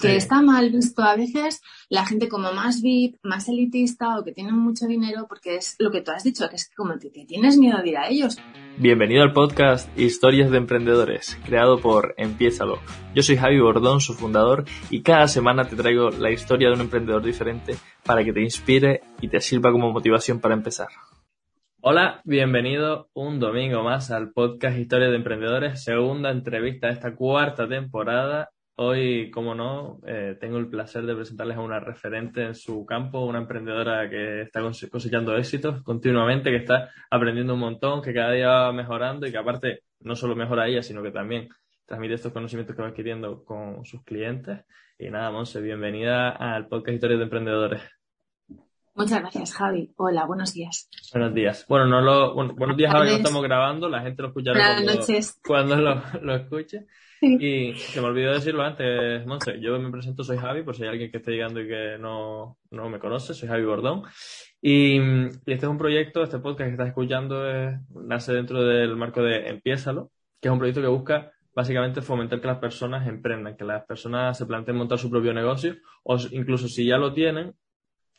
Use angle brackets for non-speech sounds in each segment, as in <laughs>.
Que está mal visto a veces la gente como más VIP, más elitista o que tienen mucho dinero, porque es lo que tú has dicho, que es como te, tienes miedo de ir a ellos. Bienvenido al podcast Historias de Emprendedores, creado por Empiézalo. Yo soy Javi Bordón, su fundador, y cada semana te traigo la historia de un emprendedor diferente para que te inspire y te sirva como motivación para empezar. Hola, bienvenido un domingo más al podcast Historias de Emprendedores, segunda entrevista de esta cuarta temporada Hoy, como no, eh, tengo el placer de presentarles a una referente en su campo, una emprendedora que está cosechando éxitos continuamente, que está aprendiendo un montón, que cada día va mejorando y que aparte no solo mejora ella, sino que también transmite estos conocimientos que va adquiriendo con sus clientes. Y nada, Monse, bienvenida al podcast Historias de Emprendedores. Muchas gracias, Javi. Hola, buenos días. Buenos días. Bueno, no lo, buenos días ahora que lo estamos grabando, la gente lo escuchará cuando, cuando lo, lo escuche. <laughs> Y se me olvidó decirlo antes, Monse. Yo me presento, soy Javi, por si hay alguien que esté llegando y que no, no me conoce, soy Javi Bordón. Y, este es un proyecto, este podcast que estás escuchando nace dentro del marco de Empiézalo, que es un proyecto que busca básicamente fomentar que las personas emprendan, que las personas se planteen montar su propio negocio o incluso si ya lo tienen,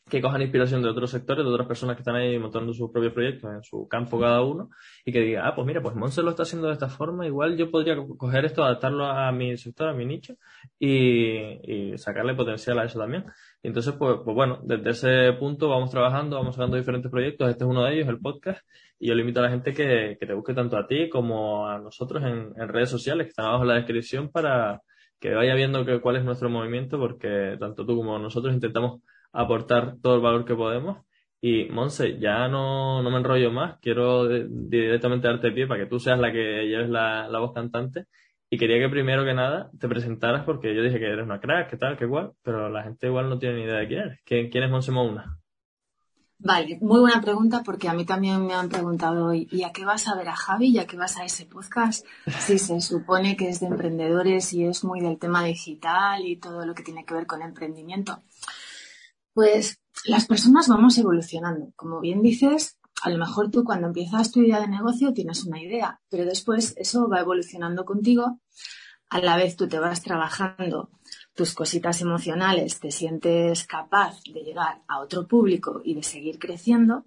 que cojan inspiración de otros sectores, de otras personas que están ahí montando sus propios proyectos en su campo cada uno y que diga, ah, pues mira, pues Monse lo está haciendo de esta forma, igual yo podría coger esto, adaptarlo a mi sector, a mi nicho y, sacarle potencial a eso también. Y entonces, pues, pues bueno, desde ese punto vamos trabajando, vamos sacando diferentes proyectos, este es uno de ellos, el podcast, y yo le invito a la gente que, que te busque tanto a ti como a nosotros en, en redes sociales, que están abajo en la descripción para que vaya viendo que, cuál es nuestro movimiento, porque tanto tú como nosotros intentamos aportar todo el valor que podemos. Y Monse, ya no, no me enrollo más, quiero directamente darte pie para que tú seas la que lleves la, la voz cantante. Y quería que primero que nada te presentaras porque yo dije que eres una crack, que tal, que igual, pero la gente igual no tiene ni idea de quién eres. ¿Quién, quién es Monse Mouna? Vale, muy buena pregunta porque a mí también me han preguntado hoy, ¿y a qué vas a ver a Javi y a qué vas a ese podcast? <laughs> Si se supone que es de emprendedores y es muy del tema digital y todo lo que tiene que ver con emprendimiento. Pues las personas vamos evolucionando. Como bien dices, a lo mejor tú cuando empiezas tu idea de negocio tienes una idea, pero después eso va evolucionando contigo. A la vez tú te vas trabajando tus cositas emocionales, te sientes capaz de llegar a otro público y de seguir creciendo.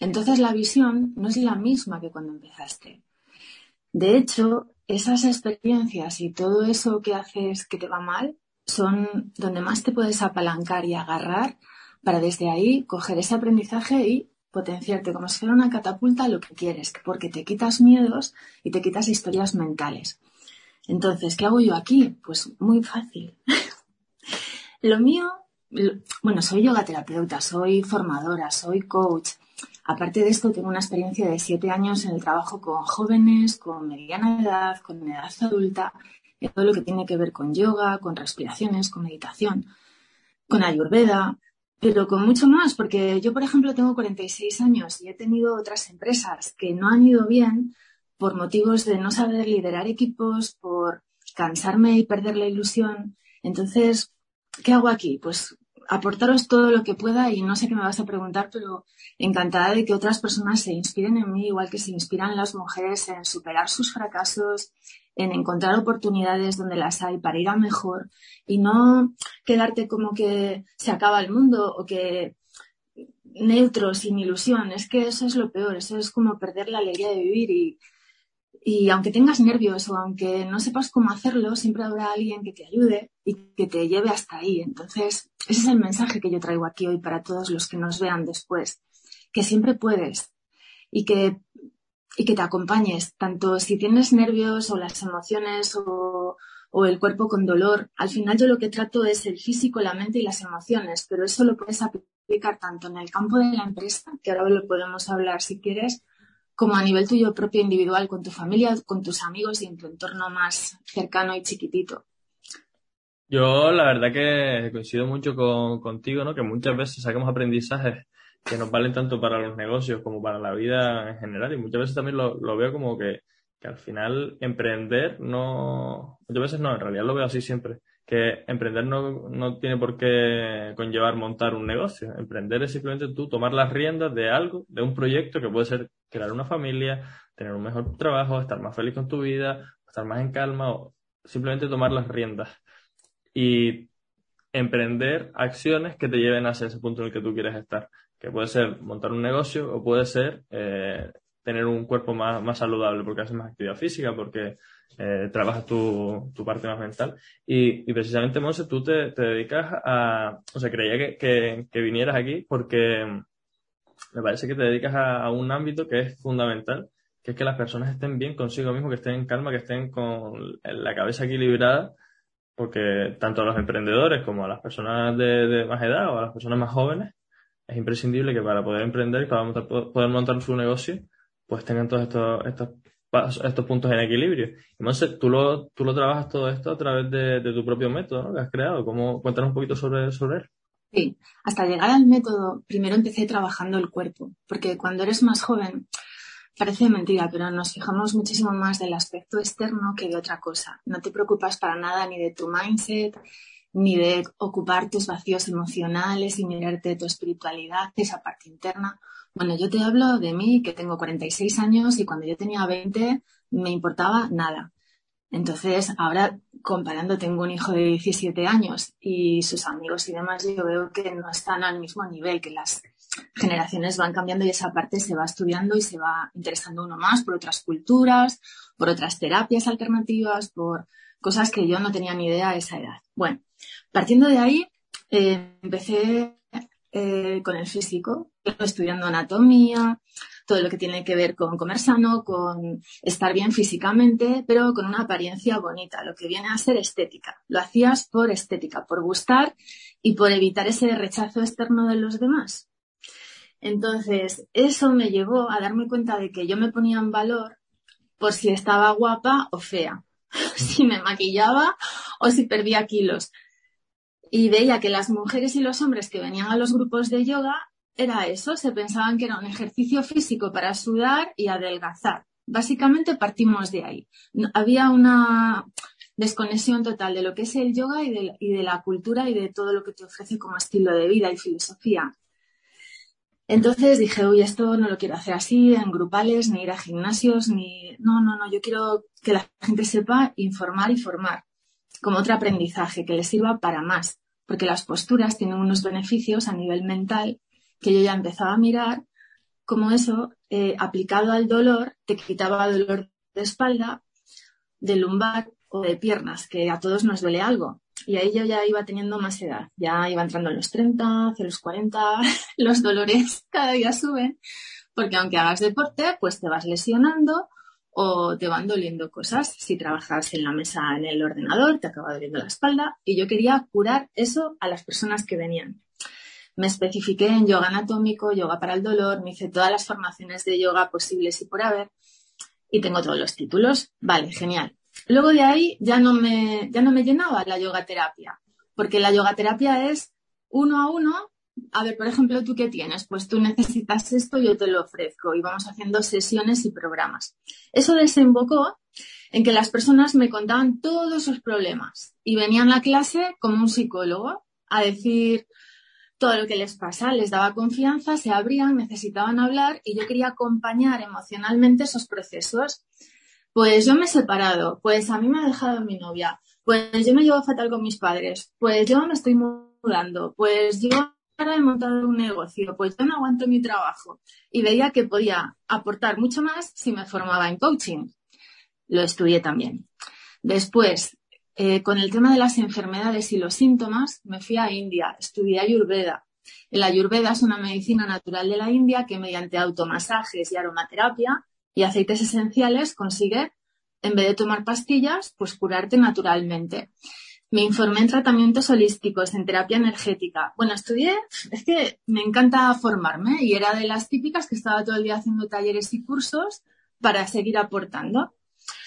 Entonces la visión no es la misma que cuando empezaste. De hecho, esas experiencias y todo eso que haces que te va mal son donde más te puedes apalancar y agarrar para desde ahí coger ese aprendizaje y potenciarte como si fuera una catapulta lo que quieres, porque te quitas miedos y te quitas historias mentales. Entonces, ¿qué hago yo aquí? Pues muy fácil. <laughs> lo mío, bueno, soy yoga terapeuta, soy formadora, soy coach. Aparte de esto, tengo una experiencia de siete años en el trabajo con jóvenes, con mediana edad, con edad adulta todo lo que tiene que ver con yoga, con respiraciones, con meditación, con ayurveda, pero con mucho más, porque yo, por ejemplo, tengo 46 años y he tenido otras empresas que no han ido bien por motivos de no saber liderar equipos, por cansarme y perder la ilusión. Entonces, ¿qué hago aquí? Pues aportaros todo lo que pueda y no sé qué me vas a preguntar, pero encantada de que otras personas se inspiren en mí, igual que se inspiran las mujeres en superar sus fracasos, en encontrar oportunidades donde las hay para ir a mejor y no quedarte como que se acaba el mundo o que neutro, sin ilusión. Es que eso es lo peor, eso es como perder la alegría de vivir y y aunque tengas nervios o aunque no sepas cómo hacerlo, siempre habrá alguien que te ayude y que te lleve hasta ahí. Entonces, ese es el mensaje que yo traigo aquí hoy para todos los que nos vean después. Que siempre puedes y que, y que te acompañes, tanto si tienes nervios o las emociones o, o el cuerpo con dolor. Al final yo lo que trato es el físico, la mente y las emociones, pero eso lo puedes aplicar tanto en el campo de la empresa, que ahora lo podemos hablar si quieres, como a nivel tuyo propio individual, con tu familia, con tus amigos y en tu entorno más cercano y chiquitito. Yo la verdad que coincido mucho con, contigo, ¿no? Que muchas veces sacamos aprendizajes que nos valen tanto para los negocios como para la vida en general y muchas veces también lo, lo veo como que, que al final emprender no, muchas veces no, en realidad lo veo así siempre que emprender no, no, tiene por qué conllevar montar un negocio. Emprender es simplemente tú tomar las riendas de algo, de un proyecto que puede ser crear una familia, tener un mejor trabajo, estar más feliz con tu vida, estar más en calma o simplemente tomar las riendas. Y emprender acciones que te lleven hacia ese punto en el que tú quieres estar. Que puede ser montar un negocio o puede ser eh, tener un cuerpo más, más saludable porque haces más actividad física, porque eh, trabajas tu, tu, parte más mental. Y, precisamente, Monse, tú te, dedicas a, o sea, creía que, que, vinieras aquí porque me parece que te dedicas a, a, un ámbito que es fundamental, que es que las personas estén bien consigo mismo, que estén en calma, que estén con la cabeza equilibrada porque tanto a los emprendedores como a las personas de, más edad o a las personas más jóvenes es imprescindible que para poder emprender y para poder montar su negocio, pues tengan todos estos, estos, estos puntos en equilibrio. Y Monse, tú lo, tú lo trabajas todo esto a través de, tu propio método ¿no? que has creado. ¿Cómo, cuéntanos un poquito sobre, sobre él. Sí, hasta llegar al método, primero empecé trabajando el cuerpo, porque cuando eres más joven, Parece mentira, pero nos fijamos muchísimo más del aspecto externo que de otra cosa. No te preocupas para nada ni de tu mindset, ni de ocupar tus vacíos emocionales y mirarte tu espiritualidad, esa parte interna. Bueno, yo te hablo de mí, que tengo 46 años y cuando yo tenía 20 me importaba nada. Entonces, ahora comparando, tengo un hijo de 17 años y sus amigos y demás, yo veo que no están al mismo nivel, que las generaciones van cambiando y esa parte se va estudiando y se va interesando uno más por otras culturas, por otras terapias alternativas, por cosas que yo no tenía ni idea a esa edad. Bueno, partiendo de ahí, eh, empecé eh, con el físico, estudiando anatomía, todo lo que tiene que ver con comer sano, con estar bien físicamente, pero con una apariencia bonita, lo que viene a ser estética. Lo hacías por estética, por gustar y por evitar ese rechazo externo de los demás. Entonces, eso me llevó a darme cuenta de que yo me ponía en valor por si estaba guapa o fea, <laughs> si me maquillaba o si perdía kilos. Y veía que las mujeres y los hombres que venían a los grupos de yoga era eso, se pensaban que era un ejercicio físico para sudar y adelgazar. Básicamente partimos de ahí. había una desconexión total de lo que es el yoga y de, la cultura y de todo lo que te ofrece como estilo de vida y filosofía. Entonces dije, uy, esto no lo quiero hacer así, en grupales, ni ir a gimnasios, ni... No, no, no, yo quiero que la gente sepa informar y formar, como otro aprendizaje, que les sirva para más, porque las posturas tienen unos beneficios a nivel mental que yo ya empezaba a mirar, como eso, eh, aplicado al dolor, te quitaba dolor de espalda, de lumbar o de piernas, que a todos nos duele algo. Y ahí yo ya iba teniendo más edad, ya iba entrando en los 30, hacia los 40, <laughs> los dolores cada día suben, porque aunque hagas deporte, pues te vas lesionando o te van doliendo cosas. Si trabajas en la mesa en el ordenador, te acaba doliendo la espalda y yo quería curar eso a las personas que venían. Me especifiqué en yoga anatómico, yoga para el dolor, me hice todas las formaciones de yoga posibles y por haber y tengo todos los títulos. Vale, genial. Luego de ahí ya no me, ya no me llenaba la yoga terapia, porque la yoga terapia es uno a uno. A ver, por ejemplo, ¿tú qué tienes? Pues tú necesitas esto, yo te lo ofrezco y vamos haciendo sesiones y programas. Eso desembocó en que las personas me contaban todos sus problemas y venían a la clase como un psicólogo a decir todo lo que les pasa, les daba confianza, se abrían, necesitaban hablar y yo quería acompañar emocionalmente esos procesos pues yo me he separado, pues a mí me ha dejado mi novia, pues yo me llevo fatal con mis padres, pues yo me estoy mudando, pues yo he montado un negocio, pues yo no aguanto mi trabajo. Y veía que podía aportar mucho más si me formaba en coaching. Lo estudié también. Después, eh, con el tema de las enfermedades y los síntomas, me fui a India, estudié Ayurveda. El Ayurveda es una medicina natural de la India que mediante automasajes y aromaterapia y aceites esenciales consigue, en vez de tomar pastillas, pues curarte naturalmente. Me informé en tratamientos holísticos, en terapia energética. Bueno, estudié, es que me encanta formarme y era de las típicas que estaba todo el día haciendo talleres y cursos para seguir aportando.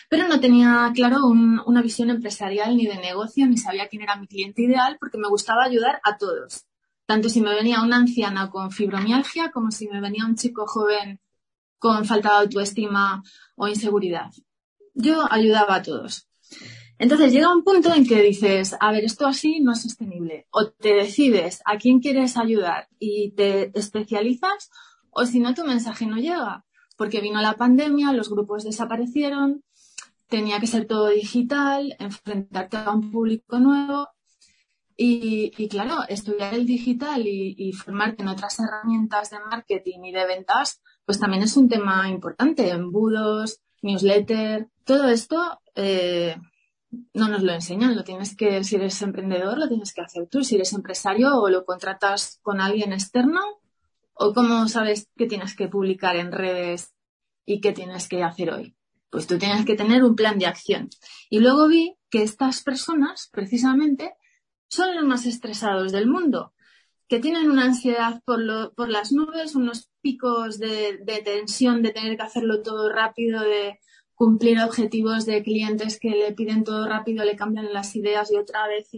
Pero no tenía claro una visión empresarial ni de negocio, ni sabía quién era mi cliente ideal, porque me gustaba ayudar a todos. Tanto si me venía una anciana con fibromialgia como si me venía un chico joven con falta de autoestima o inseguridad. Yo ayudaba a todos. Entonces llega un punto en que dices, a ver, esto así no es sostenible. O te decides a quién quieres ayudar y te especializas, o si no, tu mensaje no llega. Porque vino la pandemia, los grupos desaparecieron, tenía que ser todo digital, enfrentarte a un público nuevo Y, claro, estudiar el digital y, formarte en otras herramientas de marketing y de ventas, pues también es un tema importante. Embudos, newsletter, todo esto eh, no nos lo enseñan. Lo tienes que, si eres emprendedor, lo tienes que hacer tú. Si eres empresario o lo contratas con alguien externo, o cómo sabes qué tienes que publicar en redes y qué tienes que hacer hoy. Pues tú tienes que tener un plan de acción. Y luego vi que estas personas, precisamente, son los más estresados del mundo, que tienen una ansiedad por, por las nubes, unos picos de, tensión de tener que hacerlo todo rápido, de cumplir objetivos de clientes que le piden todo rápido, le cambian las ideas y otra vez.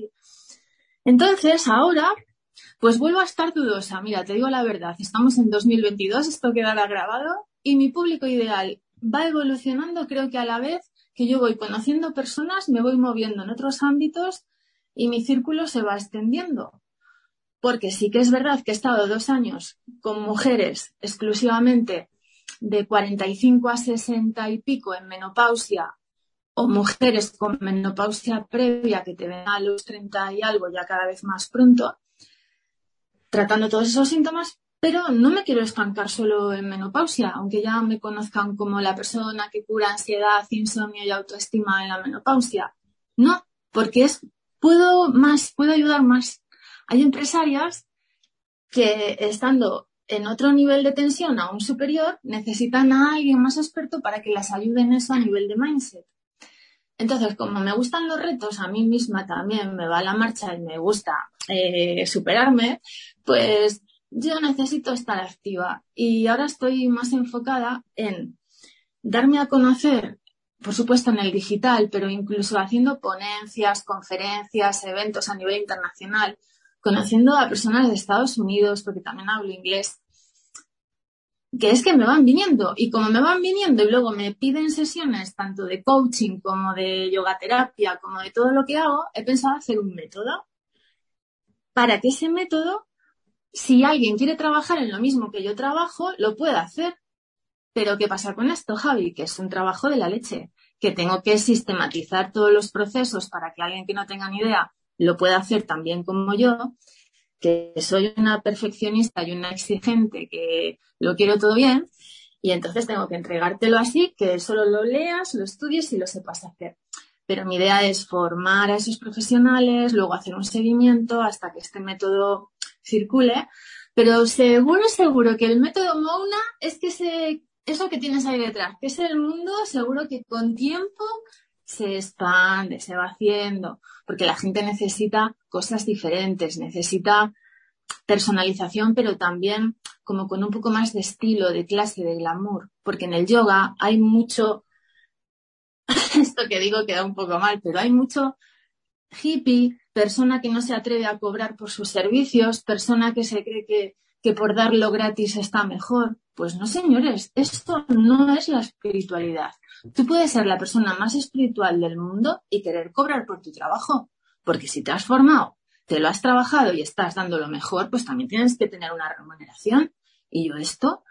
Entonces, ahora, pues vuelvo a estar dudosa. Mira, te digo la verdad, estamos en 2022, esto quedará grabado y mi público ideal va evolucionando, creo que a la vez que yo voy conociendo personas, me voy moviendo en otros ámbitos y mi círculo se va extendiendo. Porque sí que es verdad que he estado dos años con mujeres exclusivamente de 45 a 60 y pico en menopausia o mujeres con menopausia previa que te ven a los 30 y algo ya cada vez más pronto, tratando todos esos síntomas, pero no me quiero estancar solo en menopausia, aunque ya me conozcan como la persona que cura ansiedad, insomnio y autoestima en la menopausia. No, porque es puedo más, puedo ayudar más. Hay empresarias que estando en otro nivel de tensión aún superior necesitan a alguien más experto para que las ayude en eso a nivel de mindset. Entonces, como me gustan los retos, a mí misma también me va la marcha y me gusta eh, superarme, pues yo necesito estar activa. Y ahora estoy más enfocada en darme a conocer por supuesto en el digital, pero incluso haciendo ponencias, conferencias, eventos a nivel internacional, conociendo a personas de Estados Unidos, porque también hablo inglés, que es que me van viniendo. Y como me van viniendo y luego me piden sesiones tanto de coaching como de yoga terapia, como de todo lo que hago, he pensado hacer un método. Para que ese método, si alguien quiere trabajar en lo mismo que yo trabajo, lo pueda hacer. Pero ¿qué pasa con esto, Javi? Que es un trabajo de la leche, que tengo que sistematizar todos los procesos para que alguien que no tenga ni idea lo pueda hacer tan bien como yo, que soy una perfeccionista y una exigente, que lo quiero todo bien, y entonces tengo que entregártelo así, que solo lo leas, lo estudies y lo sepas hacer. Pero mi idea es formar a esos profesionales, luego hacer un seguimiento hasta que este método circule. Pero seguro, seguro que el método Mouna es que se eso que tienes ahí detrás, que es el mundo, seguro que con tiempo se expande, se va haciendo, porque la gente necesita cosas diferentes, necesita personalización, pero también como con un poco más de estilo, de clase, de glamour, porque en el yoga hay mucho, <laughs> esto que digo queda un poco mal, pero hay mucho hippie, persona que no se atreve a cobrar por sus servicios, persona que se cree que que por darlo gratis está mejor. Pues no, señores, esto no es la espiritualidad. Tú puedes ser la persona más espiritual del mundo y querer cobrar por tu trabajo, porque si te has formado, te lo has trabajado y estás dando lo mejor, pues también tienes que tener una remuneración. Y yo esto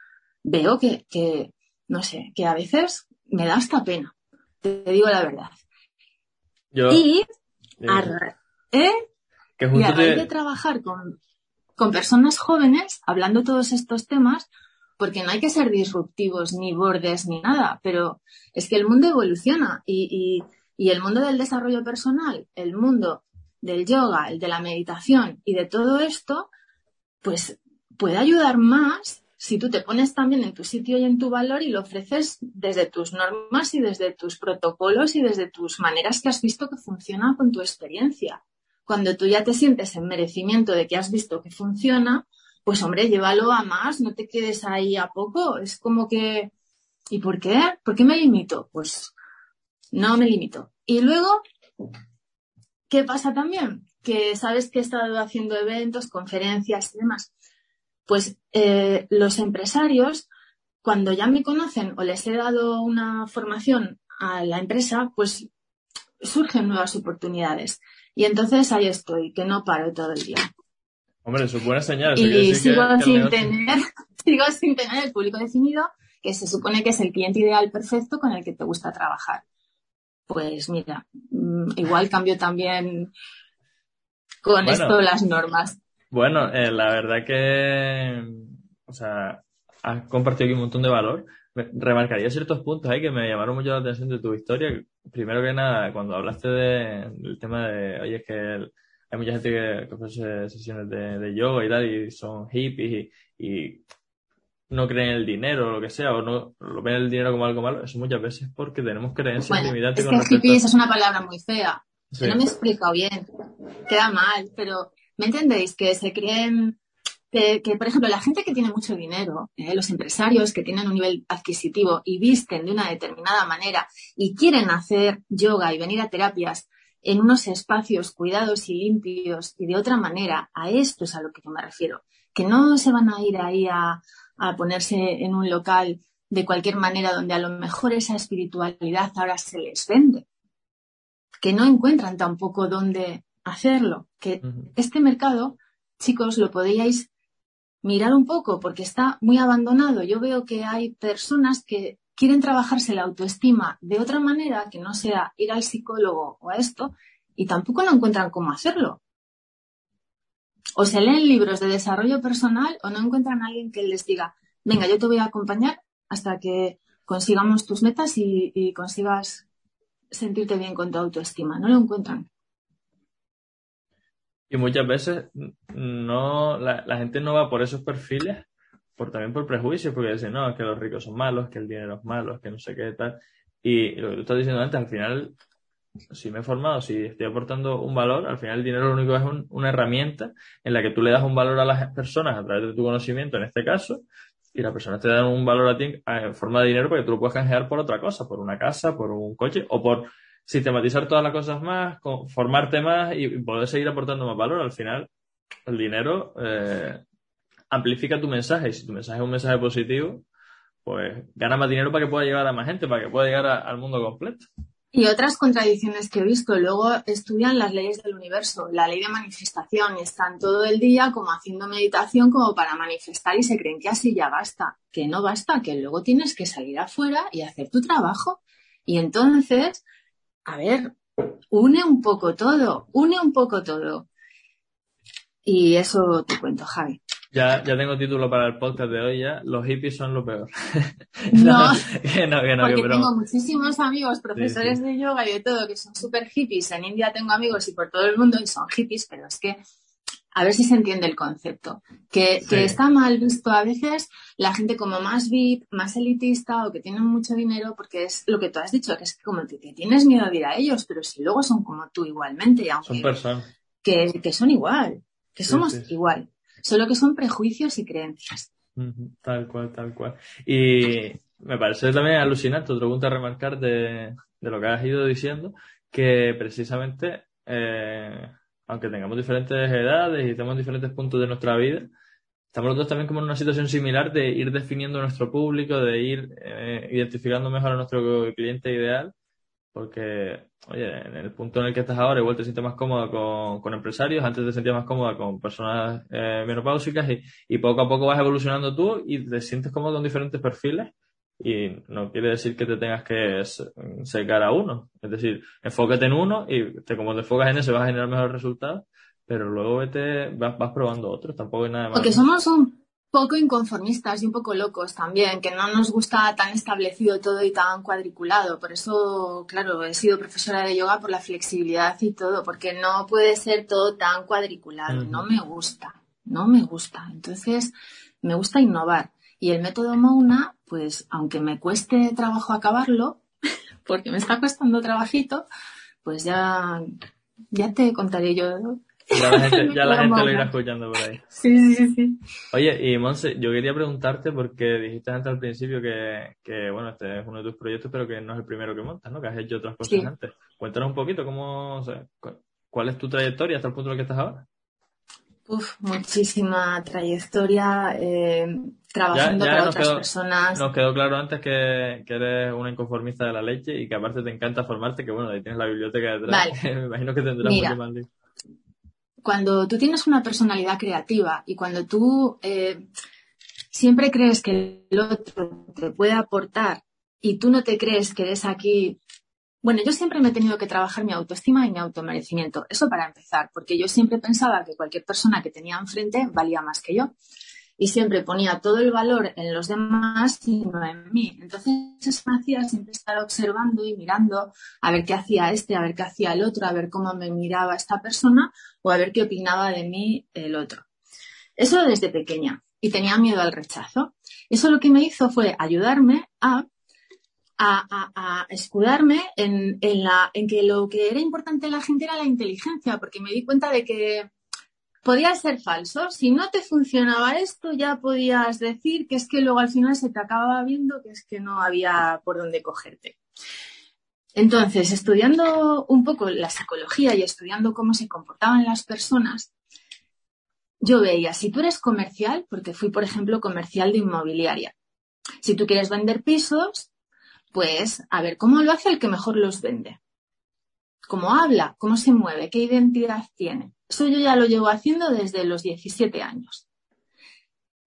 veo que, que no sé, que a veces me da hasta pena. Te, digo la verdad. y, a, ¿eh? que y a de trabajar con, con personas jóvenes hablando todos estos temas, porque no hay que ser disruptivos ni bordes ni nada, pero es que el mundo evoluciona y, el mundo del desarrollo personal, el mundo del yoga, el de la meditación y de todo esto, pues puede ayudar más si tú te pones también en tu sitio y en tu valor y lo ofreces desde tus normas y desde tus protocolos y desde tus maneras que has visto que funciona con tu experiencia. Cuando tú ya te sientes en merecimiento de que has visto que funciona, pues hombre, llévalo a más, no te quedes ahí a poco. Es como que, ¿y por qué? ¿Por qué me limito? Pues no me limito. Y luego, ¿qué pasa también? Que sabes que he estado haciendo eventos, conferencias y demás. Pues eh, los empresarios, cuando ya me conocen o les he dado una formación a la empresa, pues surgen nuevas oportunidades. Y entonces ahí estoy, que no paro todo el día. Hombre, eso es buena señal. Y sigo, sin tener, <laughs> sigo sin tener el público definido, que se supone que es el cliente ideal perfecto con el que te gusta trabajar. Pues mira, mm, igual cambio también con esto las normas. Bueno, eh, la verdad que, o sea, has compartido aquí un montón de valor. Remarcaría ciertos puntos ahí que me llamaron mucho la atención de tu historia. Primero que nada, cuando hablaste del tema de, oye, es que hay mucha gente que, ofrece sesiones de, yoga y tal, y son hippies y, no creen en el dinero o lo que sea, o no lo ven el dinero como algo malo, eso muchas veces porque tenemos creencias bueno, limitantes. Es que hippies es una palabra muy fea. No me he explicado bien. Queda mal, pero ¿me entendéis? Que se creen que, por ejemplo, la gente que tiene mucho dinero, eh, los empresarios que tienen un nivel adquisitivo y visten de una determinada manera y quieren hacer yoga y venir a terapias en unos espacios cuidados y limpios y de otra manera, a esto es a lo que yo me refiero, que no se van a ir ahí a, a ponerse en un local de cualquier manera donde a lo mejor esa espiritualidad ahora se les vende, que no encuentran tampoco dónde hacerlo, que este mercado, chicos, lo podíais mirar un poco porque está muy abandonado. Yo veo que hay personas que quieren trabajarse la autoestima de otra manera que no sea ir al psicólogo o a esto y tampoco lo encuentran cómo hacerlo. O se leen libros de desarrollo personal o no encuentran a alguien que les diga, venga, yo te voy a acompañar hasta que consigamos tus metas y, y consigas sentirte bien con tu autoestima. No lo encuentran. Y muchas veces no, la, gente no va por esos perfiles, por también por prejuicios, porque dicen, no, que los ricos son malos, que el dinero es malo, que no sé qué tal. Y lo que tú estás diciendo antes, al final, si me he formado, si estoy aportando un valor, al final el dinero lo único es una herramienta en la que tú le das un valor a las personas a través de tu conocimiento, en este caso, y las personas te dan un valor a ti en forma de dinero porque tú lo puedes canjear por otra cosa, por una casa, por un coche o por sistematizar todas las cosas más, formarte más y poder seguir aportando más valor. Al final, el dinero eh, amplifica tu mensaje si tu mensaje es un mensaje positivo, pues gana más dinero para que pueda llegar a más gente, para que pueda llegar al mundo completo. Y otras contradicciones que he visto, luego estudian las leyes del universo, la ley de manifestación, y están todo el día como haciendo meditación como para manifestar y se creen que así ya basta, que no basta, que luego tienes que salir afuera y hacer tu trabajo. Y entonces a ver, une un poco todo, une un poco todo. Y eso te cuento, Javi. Ya, ya tengo título para el podcast de hoy ya. Los hippies son lo peor. <laughs> <laughs> No, que no, que no, porque tengo muchísimos amigos, profesores de yoga y de todo, que son súper hippies. En India tengo amigos y por todo el mundo y son hippies, pero es que a ver si se entiende el concepto. Que, está mal visto a veces la gente como más VIP, más elitista o que tienen mucho dinero, porque es lo que tú has dicho, que es como que, tienes miedo de ir a ellos, pero si luego son como tú igualmente, y aunque, son personas. Que, que son igual, que somos igual, solo que son prejuicios y creencias. Tal cual, tal cual. Y me parece también alucinante, otra pregunta a remarcar de, de lo que has ido diciendo, que precisamente eh, aunque tengamos diferentes edades y en diferentes puntos de nuestra vida, estamos los dos también como en una situación similar de ir definiendo nuestro público, de ir eh, identificando mejor a nuestro cliente ideal, porque, oye, en el punto en el que estás ahora, igual te sientes más cómoda con, empresarios, antes te sentías más cómoda con personas eh, menopáusicas y, y poco a poco vas evolucionando tú y te sientes cómodo con diferentes perfiles y no quiere decir que te tengas que secar a uno. Es decir, enfócate en uno y te, como te enfocas en ese vas a generar mejores resultados, pero luego vete, vas, probando otros, tampoco hay nada más. Porque somos un poco inconformistas y un poco locos también, que no nos gusta tan establecido todo y tan cuadriculado. Por eso, claro, he sido profesora de yoga por la flexibilidad y todo, porque no puede ser todo tan cuadriculado. No me gusta, no me gusta. Entonces, me gusta innovar. Y el método Mouna, pues aunque me cueste trabajo acabarlo, <laughs> porque me está costando trabajito, pues ya, ya te contaré yo. Ya la gente, <laughs> ya la gente lo irá escuchando por ahí. Sí, sí, sí. Oye, y Monse, yo quería preguntarte porque dijiste antes al principio que, que, bueno, este es uno de tus proyectos, pero que no es el primero que montas, ¿no? Que has hecho otras cosas antes. Cuéntanos un poquito cómo, o sea, cuál es tu trayectoria hasta el punto en el que estás ahora. Uf, muchísima trayectoria eh, trabajando para otras personas. Nos quedó claro antes que, eres una inconformista de la leche y que aparte te encanta formarte, que bueno, ahí tienes la biblioteca detrás. <laughs> Me imagino que tendrás mucho más Cuando tú tienes una personalidad creativa y cuando tú eh, siempre crees que el otro te puede aportar y tú no te crees que eres aquí Bueno, yo siempre me he tenido que trabajar mi autoestima y mi automerecimiento. Eso para empezar, porque yo siempre pensaba que cualquier persona que tenía enfrente valía más que yo. Y siempre ponía todo el valor en los demás y no en mí. Entonces eso me hacía siempre estar observando y mirando a ver qué hacía este, a ver qué hacía el otro, a ver cómo me miraba esta persona o a ver qué opinaba de mí el otro. Eso desde pequeña. Y tenía miedo al rechazo. Eso lo que me hizo fue ayudarme a a, escudarme en, la, en que lo que era importante en la gente era la inteligencia, porque me di cuenta de que podía ser falso. Si no te funcionaba esto, ya podías decir que es que luego al final se te acababa viendo que es que no había por dónde cogerte. Entonces, estudiando un poco la psicología y estudiando cómo se comportaban las personas, yo veía, si tú eres comercial, porque fui, por ejemplo, comercial de inmobiliaria, si tú quieres vender pisos, pues a ver cómo lo hace el que mejor los vende. Cómo habla, cómo se mueve, qué identidad tiene. Eso yo ya lo llevo haciendo desde los 17 años.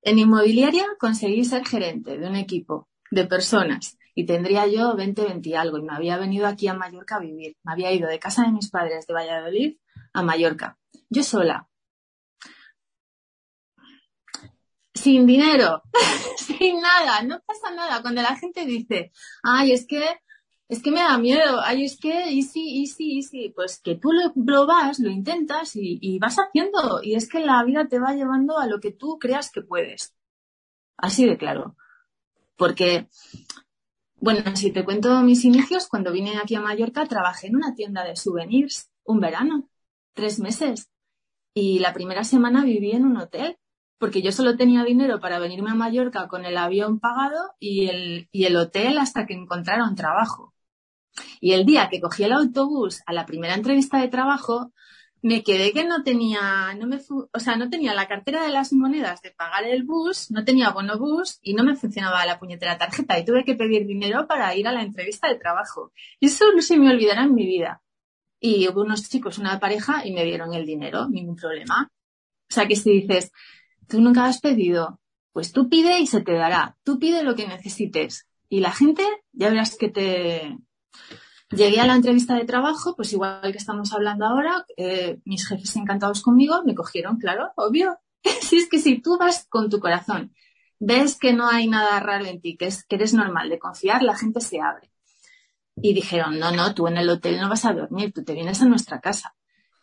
En inmobiliaria conseguí ser gerente de un equipo de personas y tendría yo 20, 20 y algo y me había venido aquí a Mallorca a vivir. Me había ido de casa de mis padres de Valladolid a Mallorca. Yo sola, sin dinero, <laughs> sin nada, no pasa nada. Cuando la gente dice, ay, es que, es que me da miedo, ay, es que, y sí, y sí, y sí, pues que tú lo, vas, lo intentas y, vas haciendo. Y es que la vida te va llevando a lo que tú creas que puedes. Así de claro. Porque, bueno, si te cuento mis inicios, cuando vine aquí a Mallorca, trabajé en una tienda de souvenirs un verano, tres meses. Y la primera semana viví en un hotel porque yo solo tenía dinero para venirme a Mallorca con el avión pagado y el, y el hotel hasta que encontrara un trabajo. Y el día que cogí el autobús a la primera entrevista de trabajo, me quedé que no tenía, no me, o sea, no tenía la cartera de las monedas de pagar el bus, no tenía bono bus y no me funcionaba la puñetera tarjeta y tuve que pedir dinero para ir a la entrevista de trabajo. Y eso no se me olvidará en mi vida. Y hubo unos chicos, una pareja, y me dieron el dinero, ningún problema. O sea que si dices, tú nunca has pedido, pues tú pide y se te dará. Tú pide lo que necesites. Y la gente, ya verás que te... Llegué a la entrevista de trabajo, pues igual que estamos hablando ahora, eh, mis jefes encantados conmigo me cogieron, claro, obvio. <laughs> si es que si tú vas con tu corazón, ves que no hay nada raro en ti, que, es, que eres normal de confiar, la gente se abre. Y dijeron, no, no, tú en el hotel no vas a dormir, tú te vienes a nuestra casa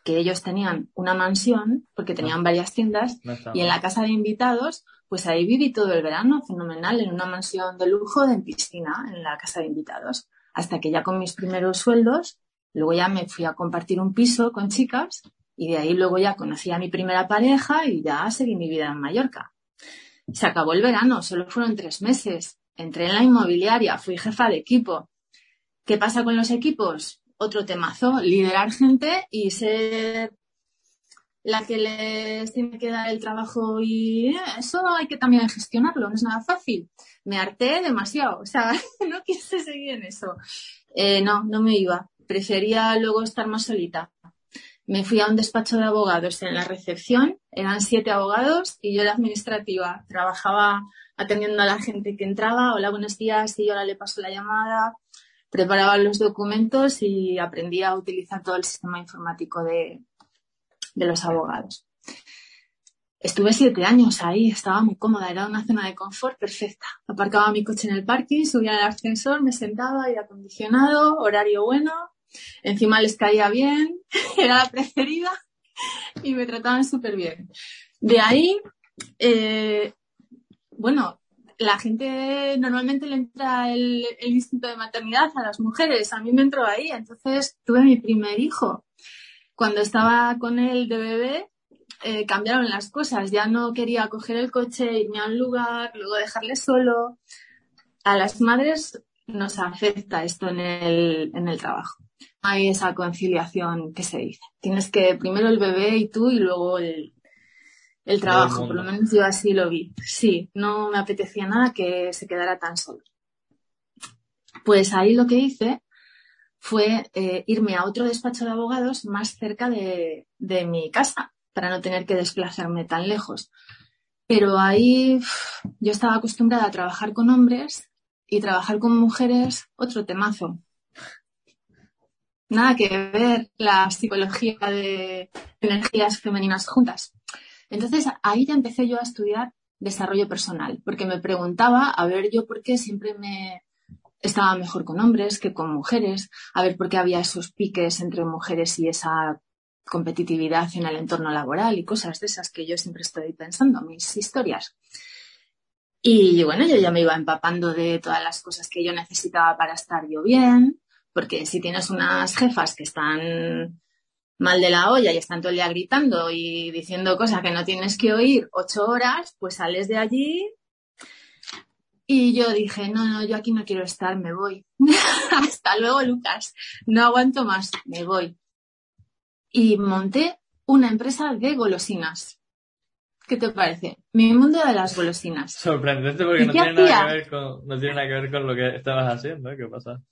que ellos tenían una mansión, porque tenían varias tiendas, y en la casa de invitados, pues ahí viví todo el verano, fenomenal, en una mansión de lujo, en piscina, en la casa de invitados. Hasta que ya con mis primeros sueldos, luego ya me fui a compartir un piso con chicas, y de ahí luego ya conocí a mi primera pareja y ya seguí mi vida en Mallorca. Se acabó el verano, solo fueron tres meses. Entré en la inmobiliaria, fui jefa de equipo. ¿Qué pasa con los equipos? otro temazo, liderar gente y ser la que les tiene que dar el trabajo y eso hay que también gestionarlo, no es nada fácil. Me harté demasiado, o sea, <laughs> no quise seguir en eso. Eh, no, no me iba. Prefería luego estar más solita. Me fui a un despacho de abogados en la recepción, eran siete abogados y yo la administrativa. Trabajaba atendiendo a la gente que entraba, hola, buenos días, y yo ahora le paso la llamada, preparaba los documentos y aprendí a utilizar todo el sistema informático de, los abogados. Estuve siete años ahí, estaba muy cómoda, era una zona de confort perfecta. Aparcaba mi coche en el parking, subía al ascensor, me sentaba, aire acondicionado, horario bueno, encima les caía bien, <laughs> era la preferida y me trataban súper bien. De ahí, eh, bueno, la gente normalmente le entra el, instinto de maternidad a las mujeres. A mí me entró ahí. Entonces tuve mi primer hijo. Cuando estaba con él de bebé, eh, cambiaron las cosas. Ya no quería coger el coche, irme a un lugar, luego dejarle solo. A las madres nos afecta esto en el, en el trabajo. Hay esa conciliación que se dice. Tienes que primero el bebé y tú y luego el, el trabajo, por lo menos yo así lo vi. Sí, no me apetecía nada que se quedara tan solo. Pues ahí lo que hice fue eh, irme a otro despacho de abogados más cerca de, mi casa para no tener que desplazarme tan lejos. Pero ahí yo estaba acostumbrada a trabajar con hombres y trabajar con mujeres, otro temazo. nada que ver la psicología de energías femeninas juntas. Entonces ahí ya empecé yo a estudiar desarrollo personal, porque me preguntaba, a ver, yo por qué siempre me estaba mejor con hombres que con mujeres, a ver por qué había esos piques entre mujeres y esa competitividad en el entorno laboral y cosas de esas que yo siempre estoy pensando, mis historias. Y bueno, yo ya me iba empapando de todas las cosas que yo necesitaba para estar yo bien, porque si tienes unas jefas que están mal de la olla y están todo el día gritando y diciendo cosas que no tienes que oír ocho horas, pues sales de allí. Y yo dije, no, no, yo aquí no quiero estar, me voy. <laughs> Hasta luego, Lucas. No aguanto más, me voy. Y monté una empresa de golosinas. ¿Qué te parece? Mi mundo de las golosinas. Sorprendente porque no tiene, nada que ver con, no tiene nada que ver con lo que estabas haciendo. ¿eh? ¿Qué pasa?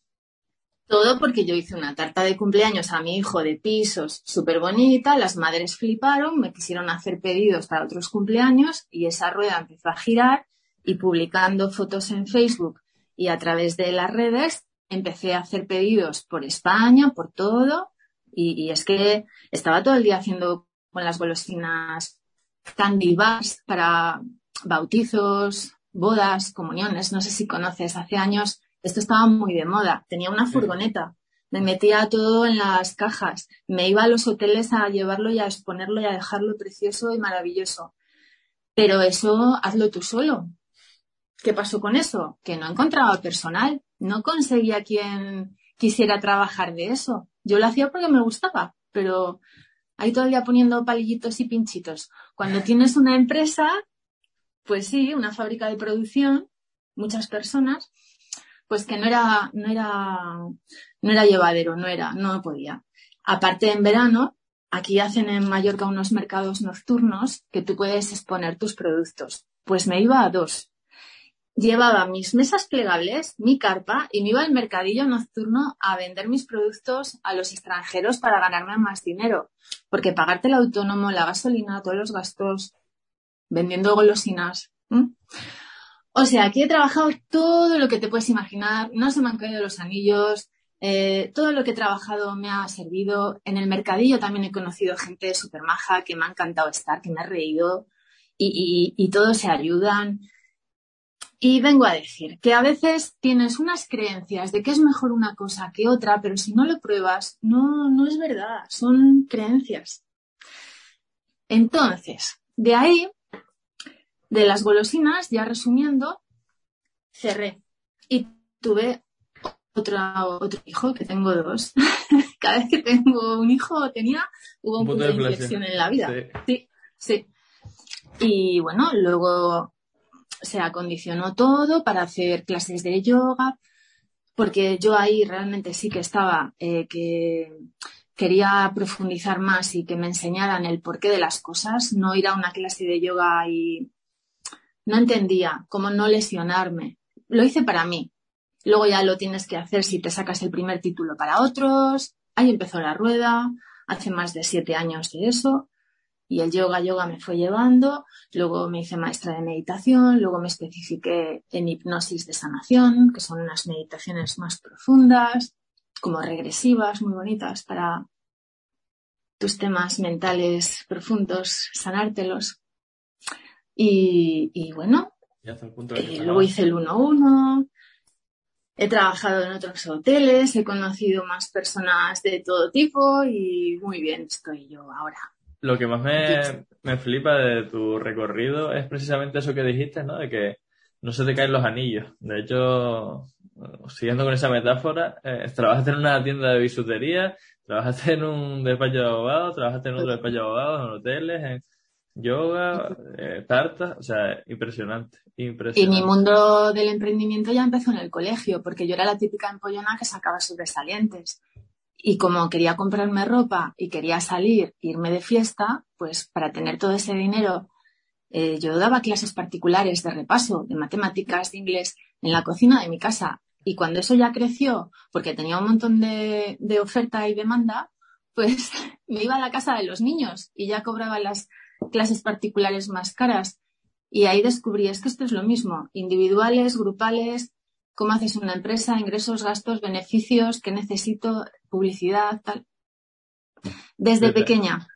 Todo porque yo hice una tarta de cumpleaños a mi hijo de pisos súper bonita, las madres fliparon, me quisieron hacer pedidos para otros cumpleaños y esa rueda empezó a girar y publicando fotos en Facebook y a través de las redes empecé a hacer pedidos por España, por todo y, es que estaba todo el día haciendo con las golosinas candy bars para bautizos, bodas, comuniones, no sé si conoces, hace años esto estaba muy de moda. Tenía una furgoneta. Me metía todo en las cajas. Me iba a los hoteles a llevarlo y a exponerlo y a dejarlo precioso y maravilloso. Pero eso hazlo tú solo. ¿Qué pasó con eso? Que no encontraba personal. No conseguía quien quisiera trabajar de eso. Yo lo hacía porque me gustaba, pero ahí día poniendo palillitos y pinchitos. Cuando tienes una empresa, pues sí, una fábrica de producción, muchas personas, pues que no era, no era, no era llevadero, no era, no podía. Aparte en verano, aquí hacen en Mallorca unos mercados nocturnos que tú puedes exponer tus productos. Pues me iba a dos. Llevaba mis mesas plegables, mi carpa y me iba al mercadillo nocturno a vender mis productos a los extranjeros para ganarme más dinero. Porque pagarte el autónomo, la gasolina, todos los gastos, vendiendo golosinas. O sea, aquí he trabajado todo lo que te puedes imaginar, no se me han caído los anillos, eh, todo lo que he trabajado me ha servido. En el mercadillo también he conocido gente súper maja que me ha encantado estar, que me ha reído y, y, todos se ayudan. Y vengo a decir que a veces tienes unas creencias de que es mejor una cosa que otra, pero si no lo pruebas, no, no es verdad, son creencias. Entonces, de ahí de las golosinas, ya resumiendo, cerré y tuve otro, otro hijo, que tengo dos. <laughs> Cada vez que tengo un hijo tenía, hubo un, punto de inflexión en la vida. Sí. sí, Y bueno, luego se acondicionó todo para hacer clases de yoga, porque yo ahí realmente sí que estaba, eh, que quería profundizar más y que me enseñaran el porqué de las cosas, no ir a una clase de yoga y no entendía cómo no lesionarme. Lo hice para mí. Luego ya lo tienes que hacer si te sacas el primer título para otros. Ahí empezó la rueda. Hace más de siete años de eso. Y el yoga yoga me fue llevando. Luego me hice maestra de meditación. Luego me especifiqué en hipnosis de sanación, que son unas meditaciones más profundas, como regresivas, muy bonitas para tus temas mentales profundos, sanártelos. Y, bueno, eh, luego hice el 1-1, he trabajado en otros hoteles, he conocido más personas de todo tipo y muy bien estoy yo ahora. Lo que más me, me flipa de tu recorrido es precisamente eso que dijiste, ¿no? De que no se te caen los anillos. De hecho, siguiendo con esa metáfora, eh, trabajaste en una tienda de bisutería, trabajaste en un despacho de abogados, trabajaste en otro despacho de abogados, en hoteles, en yoga, eh, tarta, o sea, impresionante, impresionante. Y mi mundo del emprendimiento ya empezó en el colegio, porque yo era la típica empollona que sacaba sobresalientes. Y como quería comprarme ropa y quería salir, irme de fiesta, pues para tener todo ese dinero, eh, yo daba clases particulares de repaso, de matemáticas, de inglés, en la cocina de mi casa. Y cuando eso ya creció, porque tenía un montón de, de oferta y demanda, <laughs> pues me iba a la casa de los niños y ya cobraba las clases particulares más caras. Y ahí descubrí, es que esto es lo mismo, individuales, grupales, cómo haces una empresa, ingresos, gastos, beneficios, qué necesito, publicidad, tal. Desde pequeña.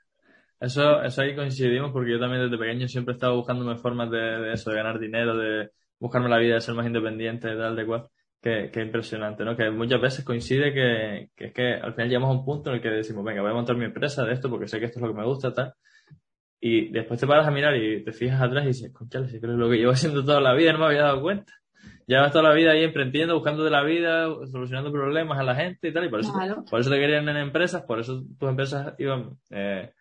Eso, eso ahí coincidimos porque yo también desde pequeño siempre he estado buscándome formas de, eso, de ganar dinero, de buscarme la vida, de ser más independiente, de tal, de cual. Que, que impresionante, ¿no? Que muchas veces coincide que, que es que al final llegamos a un punto en el que decimos, venga, voy a montar mi empresa de esto porque sé que esto es lo que me gusta, tal. Y después te paras a mirar y te fijas atrás y dices, conchale, si creo que lo que llevo haciendo toda la vida no me había dado cuenta. Llevas toda la vida ahí emprendiendo, buscando de la vida, solucionando problemas a la gente y tal, y por eso, por eso te querían en empresas, por eso tus empresas iban, eh,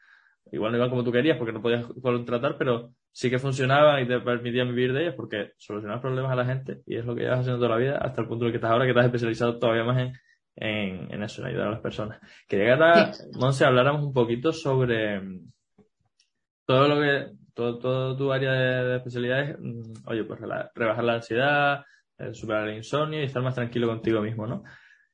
igual no iban como tú querías porque no podías contratar, pero sí que funcionaban y te permitían vivir de ellas porque solucionabas problemas a la gente y es lo que llevas haciendo toda la vida hasta el punto en el que estás ahora, que has especializado todavía más en, en, en eso, en ayudar a las personas. Quería que ahora, Monse, habláramos un poquito sobre todo lo que, todo, todo tu área de, especialidades, mm, oye, pues rebajar la ansiedad, eh, superar el insomnio y estar más tranquilo contigo mismo, ¿no?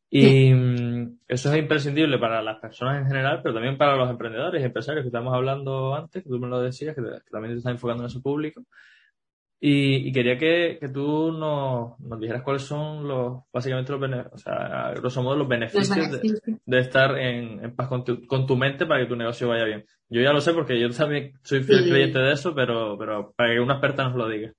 Y mm, eso es imprescindible para las personas en general, pero también para los emprendedores y empresarios que estamos hablando antes, que tú me lo decías, que, también te estás enfocando en ese público. Y, quería que, que tú nos, nos, dijeras cuáles son los, básicamente los beneficios, o sea, grosso modo los beneficios, De, estar en, en paz con tu, con tu, mente para que tu negocio vaya bien. Yo ya lo sé porque yo también soy fiel creyente de eso, pero, pero para que una experta nos lo diga.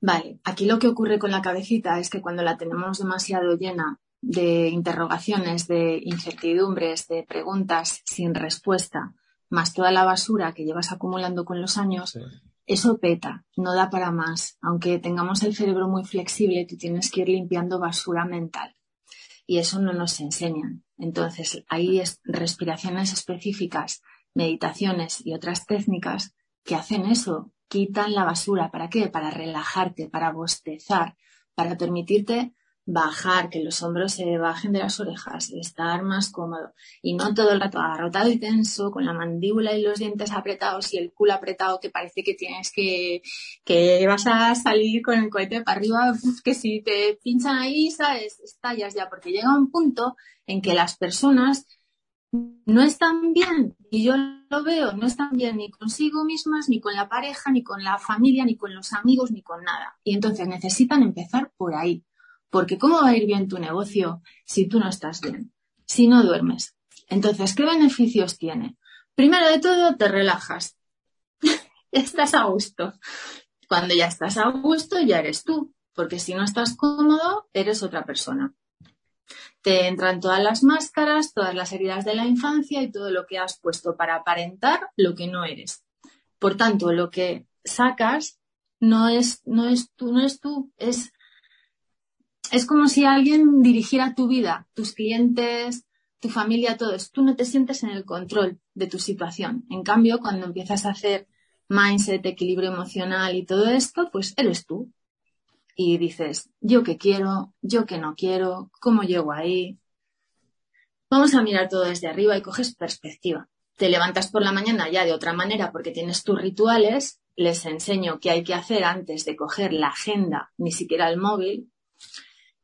Vale, aquí lo que ocurre con la cabecita es que cuando la tenemos demasiado llena de interrogaciones, de incertidumbres, de preguntas sin respuesta, más toda la basura que llevas acumulando con los años, eso peta, no da para más. Aunque tengamos el cerebro muy flexible, tú tienes que ir limpiando basura mental. Y eso no nos enseñan. Entonces, hay respiraciones específicas, meditaciones y otras técnicas que hacen eso, quitan la basura. ¿Para qué? Para relajarte, para bostezar, para permitirte bajar, que los hombros se bajen de las orejas, estar más cómodo. Y no todo el rato agarrotado y tenso, con la mandíbula y los dientes apretados y el culo apretado que parece que tienes que, que vas a salir con el cohete para arriba, que si te pinchan ahí, sabes, estallas ya, porque llega un punto en que las personas no están bien, y yo lo veo, no están bien ni consigo mismas, ni con la pareja, ni con la familia, ni con los amigos, ni con nada. Y entonces necesitan empezar por ahí porque ¿cómo va a ir bien tu negocio si tú no estás bien? Si no duermes. Entonces, ¿qué beneficios tiene? Primero de todo, te relajas. <laughs> estás a gusto. Cuando ya estás a gusto, ya eres tú. Porque si no estás cómodo, eres otra persona. Te entran todas las máscaras, todas las heridas de la infancia y todo lo que has puesto para aparentar lo que no eres. Por tanto, lo que sacas no es, no es tú, no es tú, es es como si alguien dirigiera tu vida, tus clientes, tu familia, todo eso. Tú no te sientes en el control de tu situación. En cambio, cuando empiezas a hacer mindset, equilibrio emocional y todo esto, pues eres tú. Y dices, yo qué quiero, yo qué no quiero, cómo llego ahí. Vamos a mirar todo desde arriba y coges perspectiva. Te levantas por la mañana ya de otra manera porque tienes tus rituales, les enseño qué hay que hacer antes de coger la agenda, ni siquiera el móvil,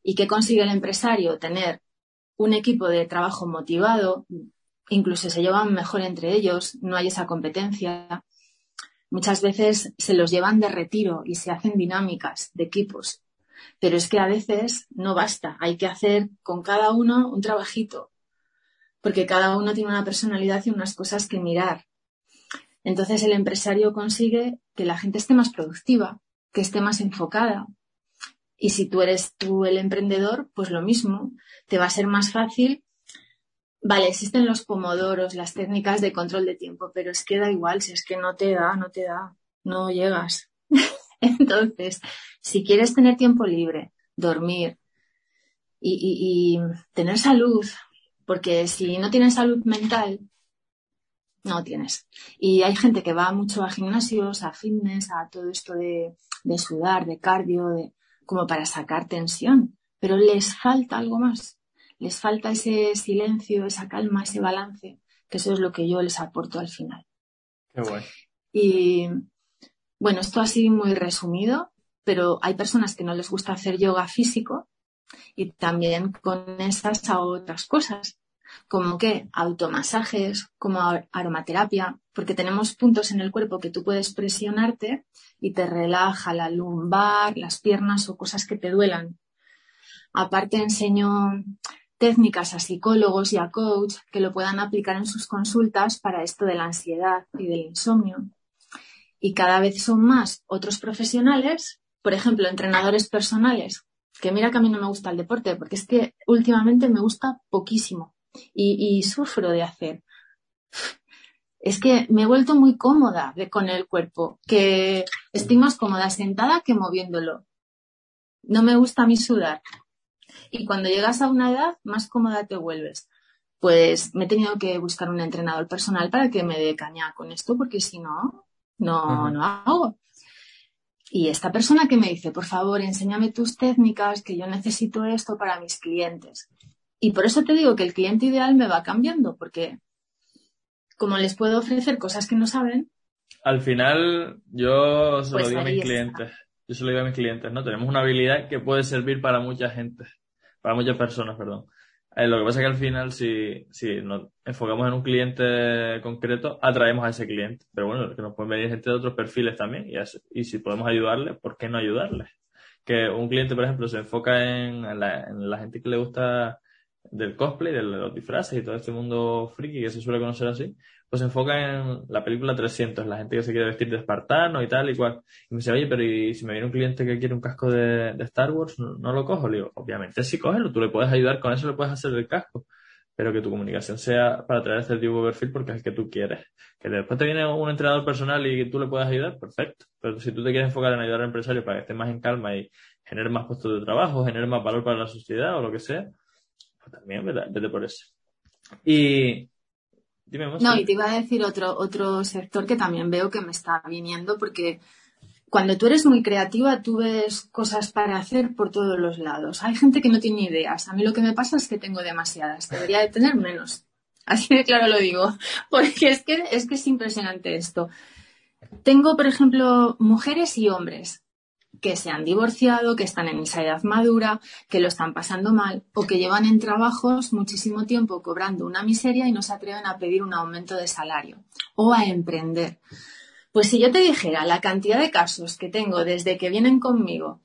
¿Y qué consigue el empresario? Tener un equipo de trabajo motivado, incluso se llevan mejor entre ellos, no hay esa competencia. Muchas veces se los llevan de retiro y se hacen dinámicas de equipos. Pero es que a veces no basta, hay que hacer con cada uno un trabajito, porque cada uno tiene una personalidad y unas cosas que mirar. Entonces el empresario consigue que la gente esté más productiva, que esté más enfocada, y si tú eres tú el emprendedor, pues lo mismo, te va a ser más fácil. Vale, existen los pomodoros, las técnicas de control de tiempo, pero es que da igual, si es que no te da, no te da, no llegas. <laughs> Entonces, si quieres tener tiempo libre, dormir y, tener salud, porque si no tienes salud mental, no tienes. Y hay gente que va mucho a gimnasios, a fitness, a todo esto de, de sudar, de cardio, de como para sacar tensión, pero les falta algo más. Les falta ese silencio, esa calma, ese balance, que eso es lo que yo les aporto al final. Qué guay. Y bueno, esto así muy resumido, pero hay personas que no les gusta hacer yoga físico y también con esas a otras cosas, como que automasajes, como aromaterapia, porque tenemos puntos en el cuerpo que tú puedes presionarte y te relaja la lumbar, las piernas o cosas que te duelan. Aparte enseño técnicas a psicólogos y a coach que lo puedan aplicar en sus consultas para esto de la ansiedad y del insomnio. Y cada vez son más otros profesionales, por ejemplo, entrenadores personales, que mira que a mí no me gusta el deporte, porque es que últimamente me gusta poquísimo y, sufro de hacer. Es que me he vuelto muy cómoda con el cuerpo, que estoy más cómoda sentada que moviéndolo. No me gusta a mí sudar. Y cuando llegas a una edad, más cómoda te vuelves. Pues me he tenido que buscar un entrenador personal para que me dé caña con esto, porque si no, no, no hago. Y esta persona que me dice, por favor, enséñame tus técnicas, que yo necesito esto para mis clientes. Y por eso te digo que el cliente ideal me va cambiando, porque como les puedo ofrecer cosas que no saben. Al final, yo se lo pues digo a mis clientes. Yo se lo digo a mis clientes, ¿no? Tenemos una habilidad que puede servir para mucha gente, para muchas personas, perdón. Eh, lo que pasa es que al final, si, si nos enfocamos en un cliente concreto, atraemos a ese cliente. Pero bueno, que nos pueden venir gente de otros perfiles también. Y, y si podemos ayudarle, ¿por qué no ayudarle? Que un cliente, por ejemplo, se enfoca en la, en la gente que le gusta del cosplay, de los disfraces y todo este mundo friki que se suele conocer así, pues se enfoca en la película 300, la gente que se quiere vestir de espartano y tal y cual. Y me dice, oye, pero ¿y si me viene un cliente que quiere un casco de, Star Wars, no, lo cojo? Le digo, obviamente sí, cógelo, tú le puedes ayudar con eso, le puedes hacer el casco, pero que tu comunicación sea para traer este tipo de perfil porque es el que tú quieres. Que después te viene un entrenador personal y tú le puedes ayudar, perfecto. Pero si tú te quieres enfocar en ayudar al empresario para que esté más en calma y genere más puestos de trabajo, genere más valor para la sociedad o lo que sea, también vete por eso. Y no, y te iba a decir otro, otro sector que también veo que me está viniendo, porque cuando tú eres muy creativa, tú ves cosas para hacer por todos los lados. Hay gente que no tiene ideas. A mí lo que me pasa es que tengo demasiadas. Debería de tener menos. <laughs> Así de claro lo digo. <laughs> Porque es que, es que es impresionante esto. Tengo, por ejemplo, mujeres y hombres que se han divorciado, que están en esa edad madura, que lo están pasando mal o que llevan en trabajos muchísimo tiempo cobrando una miseria y no se atreven a pedir un aumento de salario o a emprender. Pues si yo te dijera la cantidad de casos que tengo desde que vienen conmigo,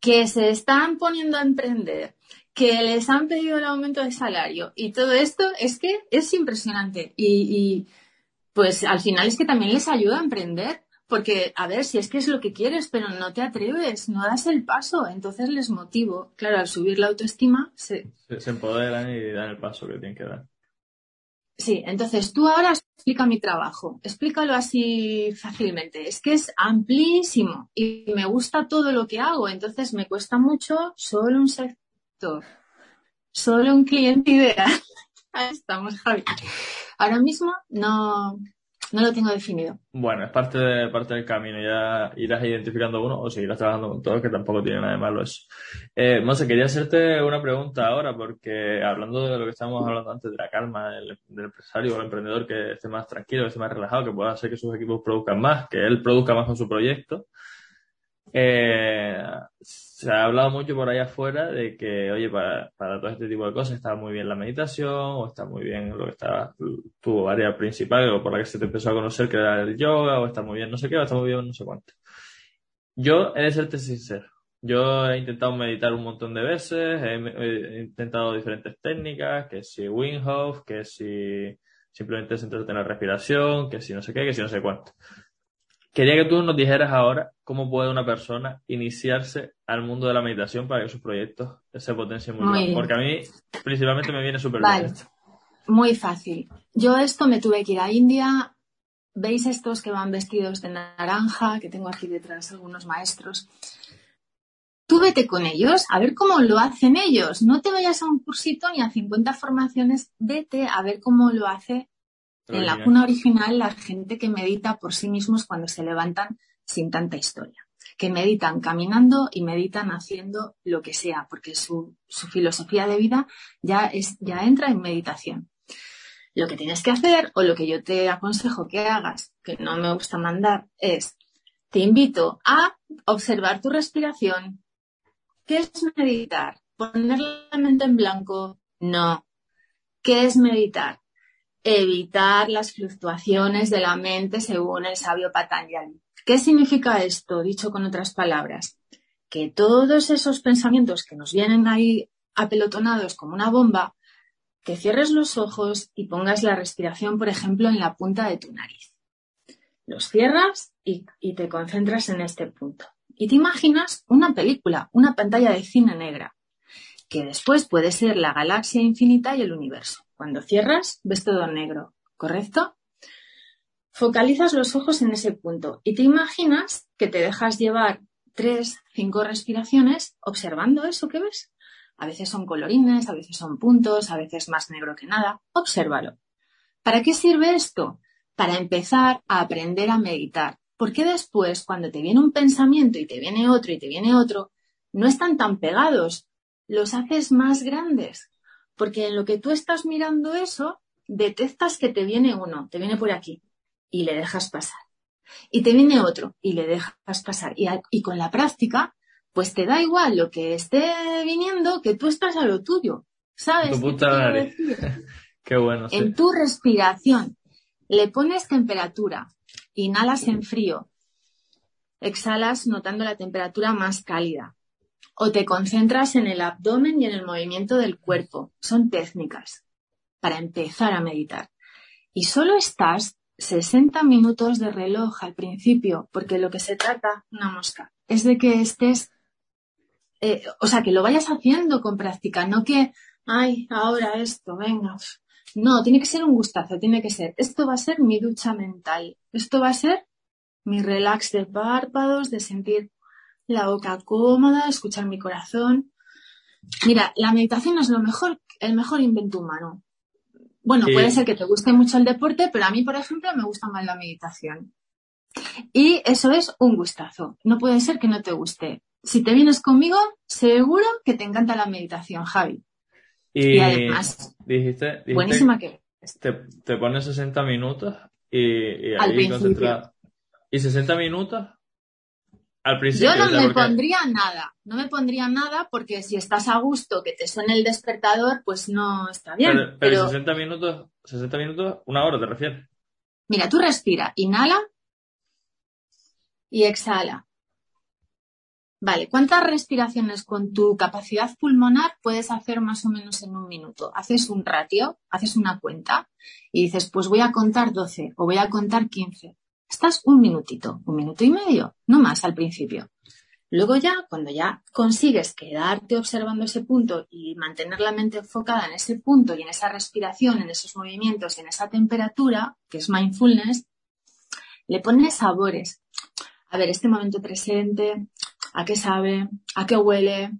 que se están poniendo a emprender, que les han pedido el aumento de salario y todo esto es que es impresionante y, y pues al final es que también les ayuda a emprender porque, a ver, si es que es lo que quieres, pero no te atreves, no das el paso, entonces les motivo. Claro, al subir la autoestima se... Se, empoderan y dan el paso que tienen que dar. Sí, entonces tú ahora explica mi trabajo, explícalo así fácilmente. Es que es amplísimo y me gusta todo lo que hago, entonces me cuesta mucho solo un sector, solo un cliente ideal. <laughs> Ahí estamos, Javi. Ahora mismo no, no lo tengo definido. Bueno, es parte, parte del camino. Ya irás identificando uno o seguirás trabajando con todos, que tampoco tiene nada de malo eso. Eh, Monse, quería hacerte una pregunta ahora, porque hablando de lo que estábamos hablando antes, de la calma del, empresario o el emprendedor, que esté más tranquilo, que esté más relajado, que pueda hacer que sus equipos produzcan más, que él produzca más con su proyecto. Eh, se ha hablado mucho por ahí afuera de que, oye, para, para todo este tipo de cosas está muy bien la meditación o está muy bien lo que está tu área principal o por la que se te empezó a conocer que era el yoga o está muy bien no sé qué o está muy bien no sé cuánto. Yo he de serte sincero. Yo he intentado meditar un montón de veces, he, intentado diferentes técnicas, que si Wim Hof, que si simplemente centrarte en la respiración, que si no sé qué, que si no sé cuánto. Quería que tú nos dijeras ahora cómo puede una persona iniciarse al mundo de la meditación para que sus proyectos se potencien muy, Porque a mí principalmente me viene súper bien. Muy fácil. Yo esto me tuve que ir a India. ¿Veis estos que van vestidos de naranja? Que tengo aquí detrás algunos maestros. Tú vete con ellos, a ver cómo lo hacen ellos. No te vayas a un cursito ni a 50 formaciones, vete a ver cómo lo hace en la cuna original, la gente que medita por sí mismos cuando se levantan sin tanta historia, que meditan caminando y meditan haciendo lo que sea, porque su, filosofía de vida ya, es, ya entra en meditación. Lo que tienes que hacer, o lo que yo te aconsejo que hagas, que no me gusta mandar, es, te invito a observar tu respiración. ¿Qué es meditar? ¿Poner la mente en blanco? No. ¿Qué es meditar? Evitar las fluctuaciones de la mente según el sabio Patanjali. ¿Qué significa esto, dicho con otras palabras? Que todos esos pensamientos que nos vienen ahí apelotonados como una bomba, que cierres los ojos y pongas la respiración, por ejemplo, en la punta de tu nariz. Los cierras y, te concentras en este punto. Y te imaginas una película, una pantalla de cine negra, que después puede ser la galaxia infinita y el universo. Cuando cierras, ves todo negro, ¿correcto? Focalizas los ojos en ese punto y te imaginas que te dejas llevar tres, cinco respiraciones observando eso que ves. A veces son colorines, a veces son puntos, a veces más negro que nada. Obsérvalo. ¿Para qué sirve esto? Para empezar a aprender a meditar. Porque después, cuando te viene un pensamiento y te viene otro y te viene otro, no están tan pegados, los haces más grandes. Porque en lo que tú estás mirando eso, detectas que te viene uno, te viene por aquí, y le dejas pasar. Y te viene otro y le dejas pasar. Y, con la práctica, pues te da igual lo que esté viniendo, que tú estás a lo tuyo. ¿Sabes? <laughs> Qué, bueno. En tu respiración le pones temperatura, inhalas en frío, exhalas notando la temperatura más cálida. O te concentras en el abdomen y en el movimiento del cuerpo. Son técnicas para empezar a meditar. Y solo estás 60 minutos de reloj al principio, porque lo que se trata, una mosca, es de que estés, eh, o sea, que lo vayas haciendo con práctica, no que, ay, ahora esto, venga. No, tiene que ser un gustazo, tiene que ser, esto va a ser mi ducha mental, esto va a ser mi relax de párpados, de sentir la boca cómoda, escuchar mi corazón. Mira, la meditación es lo mejor, el mejor invento humano. Bueno, puede ser que te guste mucho el deporte, pero a mí, por ejemplo, me gusta más la meditación. Y eso es un gustazo. No puede ser que no te guste. Si te vienes conmigo, seguro que te encanta la meditación, Javi. Y, además, dijiste, buenísima que te, te pones 60 minutos y, y ahí concentrado. ¿Y 60 minutos? Yo no me pondría nada, no me pondría nada porque si estás a gusto que te suene el despertador, pues no está bien. Pero, 60 minutos, 60 minutos, una hora te refieres. Mira, tú respira, inhala y exhala. Vale, ¿cuántas respiraciones con tu capacidad pulmonar puedes hacer más o menos en un minuto? Haces un ratio, haces una cuenta y dices, pues voy a contar 12 o voy a contar 15 estás un minutito, un minuto y medio, no más al principio. Luego ya, cuando ya consigues quedarte observando ese punto y mantener la mente enfocada en ese punto y en esa respiración, en esos movimientos, en esa temperatura, que es mindfulness, le pones sabores. A ver, este momento presente, ¿a qué sabe? ¿A qué huele?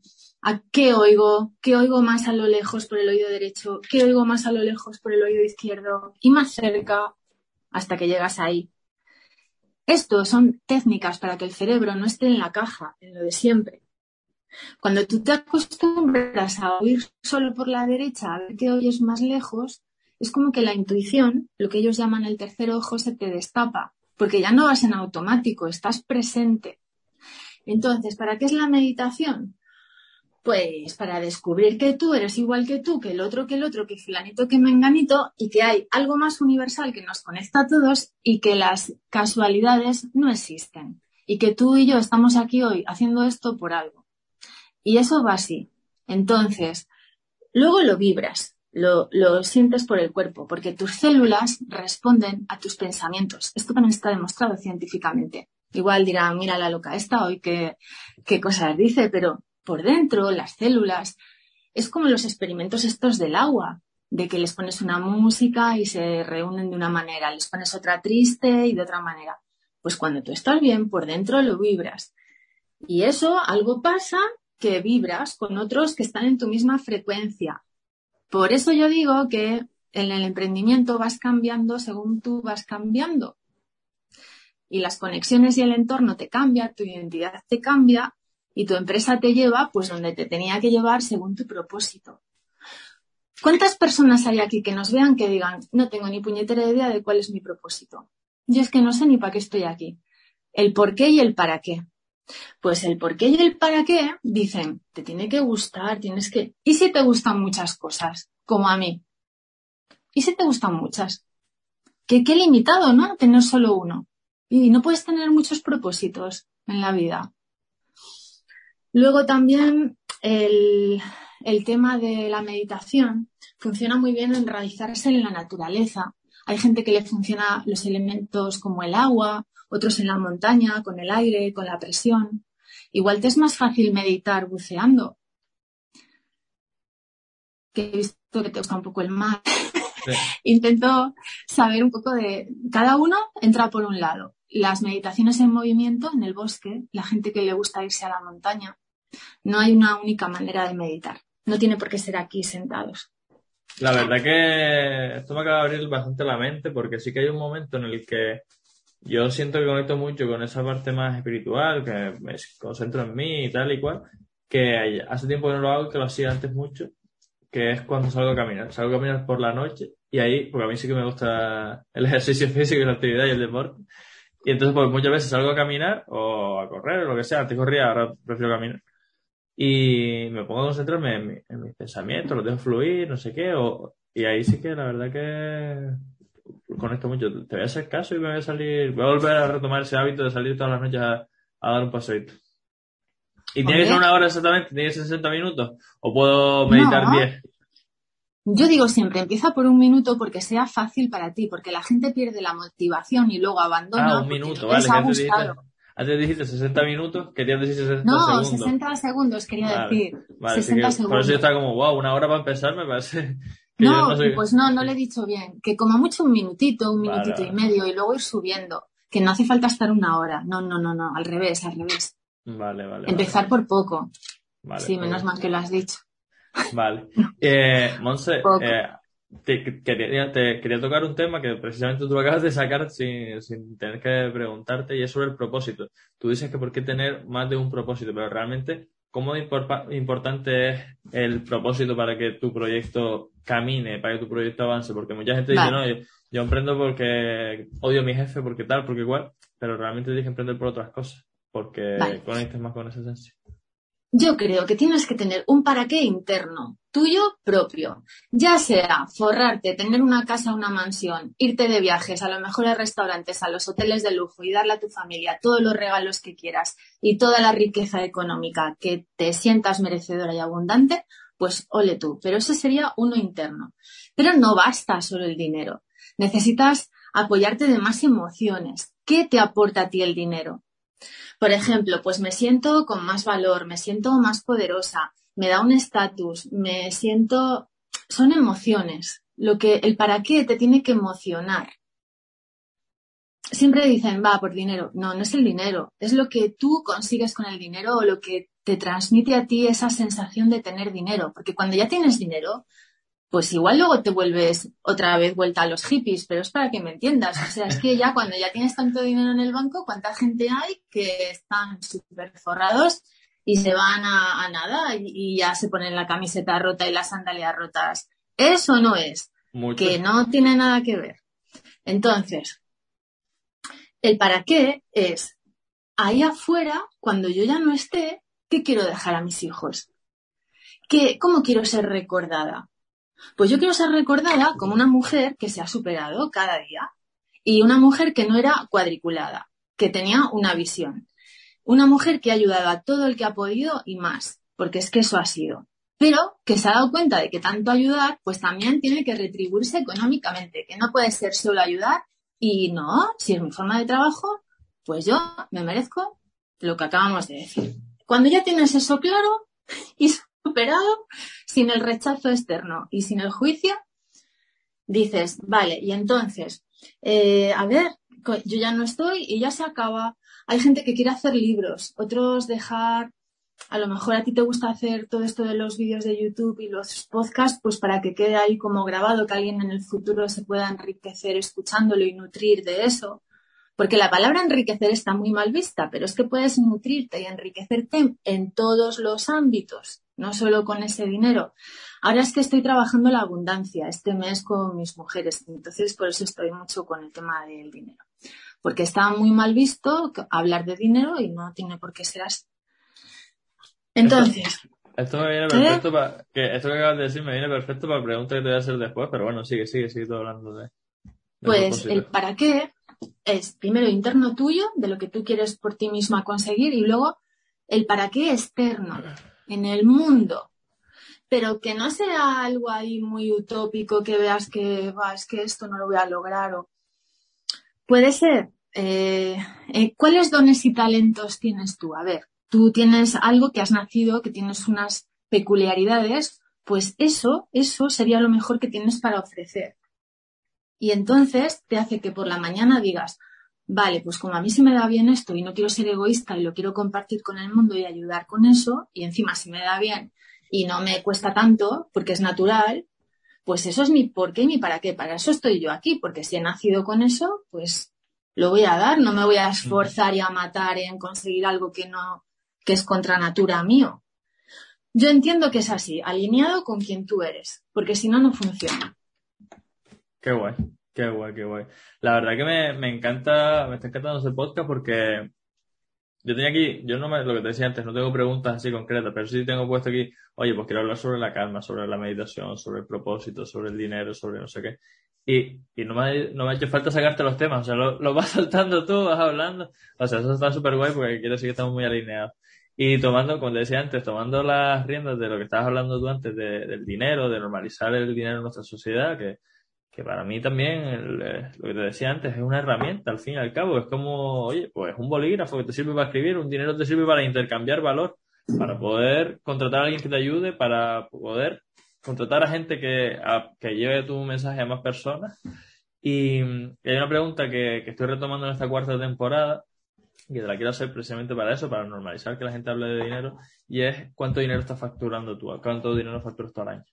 ¿A qué oigo? ¿Qué oigo más a lo lejos por el oído derecho? ¿Qué oigo más a lo lejos por el oído izquierdo? Y más cerca hasta que llegas ahí. Esto son técnicas para que el cerebro no esté en la caja, en lo de siempre. Cuando tú te acostumbras a oír solo por la derecha, a ver que oyes más lejos, es como que la intuición, lo que ellos llaman el tercer ojo, se te destapa, porque ya no vas en automático, estás presente. Entonces, ¿para qué es la meditación? Pues para descubrir que tú eres igual que tú, que el otro que el otro, que fulanito que menganito, y que hay algo más universal que nos conecta a todos y que las casualidades no existen. Y que tú y yo estamos aquí hoy haciendo esto por algo. Y eso va así. Entonces, luego lo vibras, lo, sientes por el cuerpo, porque tus células responden a tus pensamientos. Esto también está demostrado científicamente. Igual dirá, mira la loca esta hoy, qué, qué cosas dice, pero por dentro, las células. Es como los experimentos estos del agua, de que les pones una música y se reúnen de una manera, les pones otra triste y de otra manera. Pues cuando tú estás bien, por dentro lo vibras. Y eso, algo pasa que vibras con otros que están en tu misma frecuencia. Por eso yo digo que en el emprendimiento vas cambiando según tú vas cambiando. Y las conexiones y el entorno te cambian, tu identidad te cambia y tu empresa te lleva pues donde te tenía que llevar según tu propósito. ¿Cuántas personas hay aquí que nos vean que digan, no tengo ni puñetera idea de cuál es mi propósito? Yo es que no sé ni para qué estoy aquí. El por qué y el para qué. Pues el por qué y el para qué dicen, te tiene que gustar, tienes que... ¿Y si te gustan muchas cosas? Como a mí. ¿Y si te gustan muchas? Que qué limitado, ¿no? Tener solo uno. Y no puedes tener muchos propósitos en la vida. Luego también el, el tema de la meditación funciona muy bien en realizarse en la naturaleza. Hay gente que le funciona los elementos como el agua, otros en la montaña, con el aire, con la presión. Igual te es más fácil meditar buceando, que he visto que te gusta un poco el mar. <laughs> Intento saber un poco de... Cada uno entra por un lado. Las meditaciones en movimiento, en el bosque, la gente que le gusta irse a la montaña, no hay una única manera de meditar. No tiene por qué ser aquí sentados. La verdad que esto me acaba de abrir bastante la mente porque sí que hay un momento en el que yo siento que conecto mucho con esa parte más espiritual, que me concentro en mí y tal y cual, que hace tiempo que no lo hago, que lo hacía antes mucho, que es cuando salgo a caminar. Salgo a caminar por la noche y ahí, porque a mí sí que me gusta el <laughs> ejercicio físico y la actividad y el deporte. Y entonces, pues muchas veces salgo a caminar o a correr o lo que sea. Antes corría, ahora prefiero caminar. Y me pongo a concentrarme en, mis pensamientos, los dejo fluir, no sé qué. O, y ahí sí que la verdad que conecto mucho. Te voy a hacer caso y me voy a salir, voy a volver a retomar ese hábito de salir todas las noches a, dar un paseito. ¿Y tiene que ser una hora exactamente? ¿Tiene que ser 60 minutos? ¿O puedo meditar 10? Yo digo siempre, empieza por un minuto porque sea fácil para ti, porque la gente pierde la motivación y luego abandona. Ah, un minuto, vale. Antes dijiste 60 minutos, querías decir 60 no, segundos. No, 60 segundos quería decir. Vale, 60 segundos. Por eso está como, wow, una hora para empezar me parece <laughs> no, pues no, no le he dicho bien. Que como mucho un minutito, un minutito y medio y luego ir subiendo. Que no hace falta estar una hora. No, no, no, no. Al revés, al revés. Vale, vale. Empezar por poco. Vale, sí, menos mal que lo has dicho. Vale. <laughs> Eh, Monse, eh, te, quería, te quería tocar un tema que precisamente tú acabas de sacar sin, sin tener que preguntarte y es sobre el propósito. Tú dices que por qué tener más de un propósito, pero realmente ¿Cómo importante es el propósito para que tu proyecto camine, para que tu proyecto avance? Porque mucha gente dice, no, yo, emprendo porque odio a mi jefe, porque tal, porque igual, pero realmente tienes que emprender por otras cosas, porque conectes más con esa esencia. Yo creo que tienes que tener un para qué interno, tuyo propio. Ya sea forrarte, tener una casa, una mansión, irte de viajes a los mejores restaurantes, a los hoteles de lujo y darle a tu familia todos los regalos que quieras y toda la riqueza económica que te sientas merecedora y abundante, pues ole tú. Pero ese sería uno interno. Pero no basta solo el dinero. Necesitas apoyarte de más emociones. ¿Qué te aporta a ti el dinero? Por ejemplo, pues me siento con más valor, me siento más poderosa, me da un estatus, me siento... Son emociones. Lo que, el para qué te tiene que emocionar. Siempre dicen, va, por dinero. No, no es el dinero. Es lo que tú consigues con el dinero o lo que te transmite a ti esa sensación de tener dinero. Porque cuando ya tienes dinero, pues igual luego te vuelves otra vez vuelta a los hippies, pero es para que me entiendas. O sea, es que ya cuando ya tienes tanto dinero en el banco, ¿cuánta gente hay que están súper forrados y se van a, nada y, ya se ponen la camiseta rota y las sandalias rotas? Eso no es, que no tiene nada que ver. Entonces, el para qué es ahí afuera, cuando yo ya no esté, ¿qué quiero dejar a mis hijos? ¿Qué, ¿Cómo quiero ser recordada? Pues yo quiero ser recordada como una mujer que se ha superado cada día y una mujer que no era cuadriculada, que tenía una visión. Una mujer que ha ayudado a todo el que ha podido y más, porque es que eso ha sido. Pero que se ha dado cuenta de que tanto ayudar, pues también tiene que retribuirse económicamente, que no puede ser solo ayudar y no, si es mi forma de trabajo, pues yo me merezco lo que acabamos de decir. Cuando ya tienes eso claro <laughs> y superado, sin el rechazo externo y sin el juicio, dices, vale, y entonces, eh, a ver, yo ya no estoy y ya se acaba. Hay gente que quiere hacer libros, otros dejar, a lo mejor a ti te gusta hacer todo esto de los vídeos de YouTube y los podcasts, pues para que quede ahí como grabado, que alguien en el futuro se pueda enriquecer escuchándolo y nutrir de eso. Porque la palabra enriquecer está muy mal vista, pero es que puedes nutrirte y enriquecerte en todos los ámbitos, no solo con ese dinero. Ahora es que estoy trabajando la abundancia este mes con mis mujeres, entonces por eso estoy mucho con el tema del dinero. Porque está muy mal visto hablar de dinero y no tiene por qué ser así. Entonces. Esto, me viene perfecto para. Que esto que acabas de decir me viene perfecto para la pregunta que te voy a hacer después, pero bueno, sigue, sigue, sigue hablando de. pues el para qué es primero interno tuyo, de lo que tú quieres por ti misma conseguir, y luego el para qué externo, en el mundo. pero que no sea algo ahí muy utópico que veas que es que esto no lo voy a lograr o puede ser. Eh, eh, ¿Cuáles dones y talentos tienes tú? A ver, tú tienes algo que has nacido, que tienes unas peculiaridades, pues eso, eso sería lo mejor que tienes para ofrecer. Y entonces te hace que por la mañana digas, vale, pues como a mí se me da bien esto y no quiero ser egoísta y lo quiero compartir con el mundo y ayudar con eso, y encima si me da bien y no me cuesta tanto, porque es natural, pues eso es mi por qué y mi para qué. Para eso estoy yo aquí, porque si he nacido con eso, pues lo voy a dar, no me voy a esforzar y a matar en conseguir algo que no, que es contra natura mío. Yo entiendo que es así, alineado con quien tú eres, porque si no, no funciona. Qué guay. Qué guay, qué guay. La verdad que me, me encanta, me está encantando ese podcast porque yo tenía aquí, yo no me, lo que te decía antes, no tengo preguntas así concretas, pero sí tengo puesto aquí, oye, pues quiero hablar sobre la calma, sobre la meditación, sobre el propósito, sobre el dinero, sobre no sé qué. Y, y no, me, no me ha hecho falta sacarte los temas, o sea, lo, lo vas <laughs> saltando tú, vas hablando. O sea, eso está súper guay porque quiere decir que estamos muy alineados. Y tomando, como te decía antes, tomando las riendas de lo que estabas hablando tú antes, de, del dinero, de normalizar el dinero en nuestra sociedad, que que para mí también, eh, lo que te decía antes, es una herramienta, al fin y al cabo. Es como, oye, pues un bolígrafo que te sirve para escribir, un dinero te sirve para intercambiar valor, para poder contratar a alguien que te ayude, para poder contratar a gente que, que lleve tu mensaje a más personas. Y, hay una pregunta que, que estoy retomando en esta cuarta temporada, y que te la quiero hacer precisamente para eso, para normalizar que la gente hable de dinero, y es cuánto dinero estás facturando tú, cuánto dinero facturas tú al año.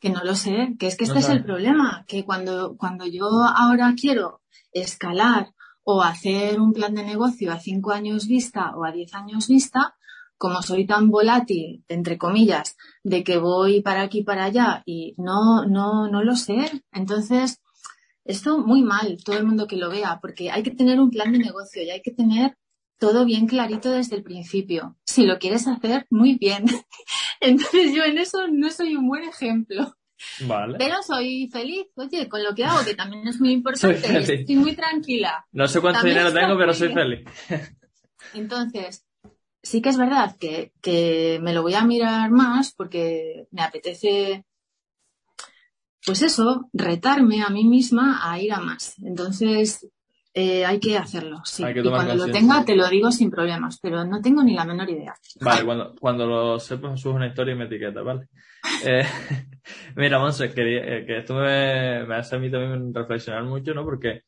Que no lo sé, que es que este es el problema, que cuando, cuando yo ahora quiero escalar o hacer un plan de negocio a cinco años vista o a diez años vista, como soy tan volátil, entre comillas, de que voy para aquí para allá y no, no, no lo sé. Entonces, esto muy mal, todo el mundo que lo vea, porque hay que tener un plan de negocio y hay que tener todo bien clarito desde el principio. Si lo quieres hacer, muy bien. <laughs> Entonces yo en eso no soy un buen ejemplo. Vale. Pero soy feliz, oye, con lo que hago, que también es muy importante. Estoy muy tranquila. No sé cuánto dinero tengo, pero soy feliz. Entonces, sí que es verdad que, que me lo voy a mirar más porque me apetece, pues eso, retarme a mí misma a ir a más. Entonces, eh, hay que hacerlo, sí. y cuando lo tenga te lo digo sin problemas, pero no tengo ni la menor idea. Vale, cuando, cuando lo sepas subes una historia y me etiqueta, ¿vale? <laughs> eh, <laughs> mira, Monse, que, eh, que esto me, me, hace a mí también reflexionar mucho, ¿no? Porque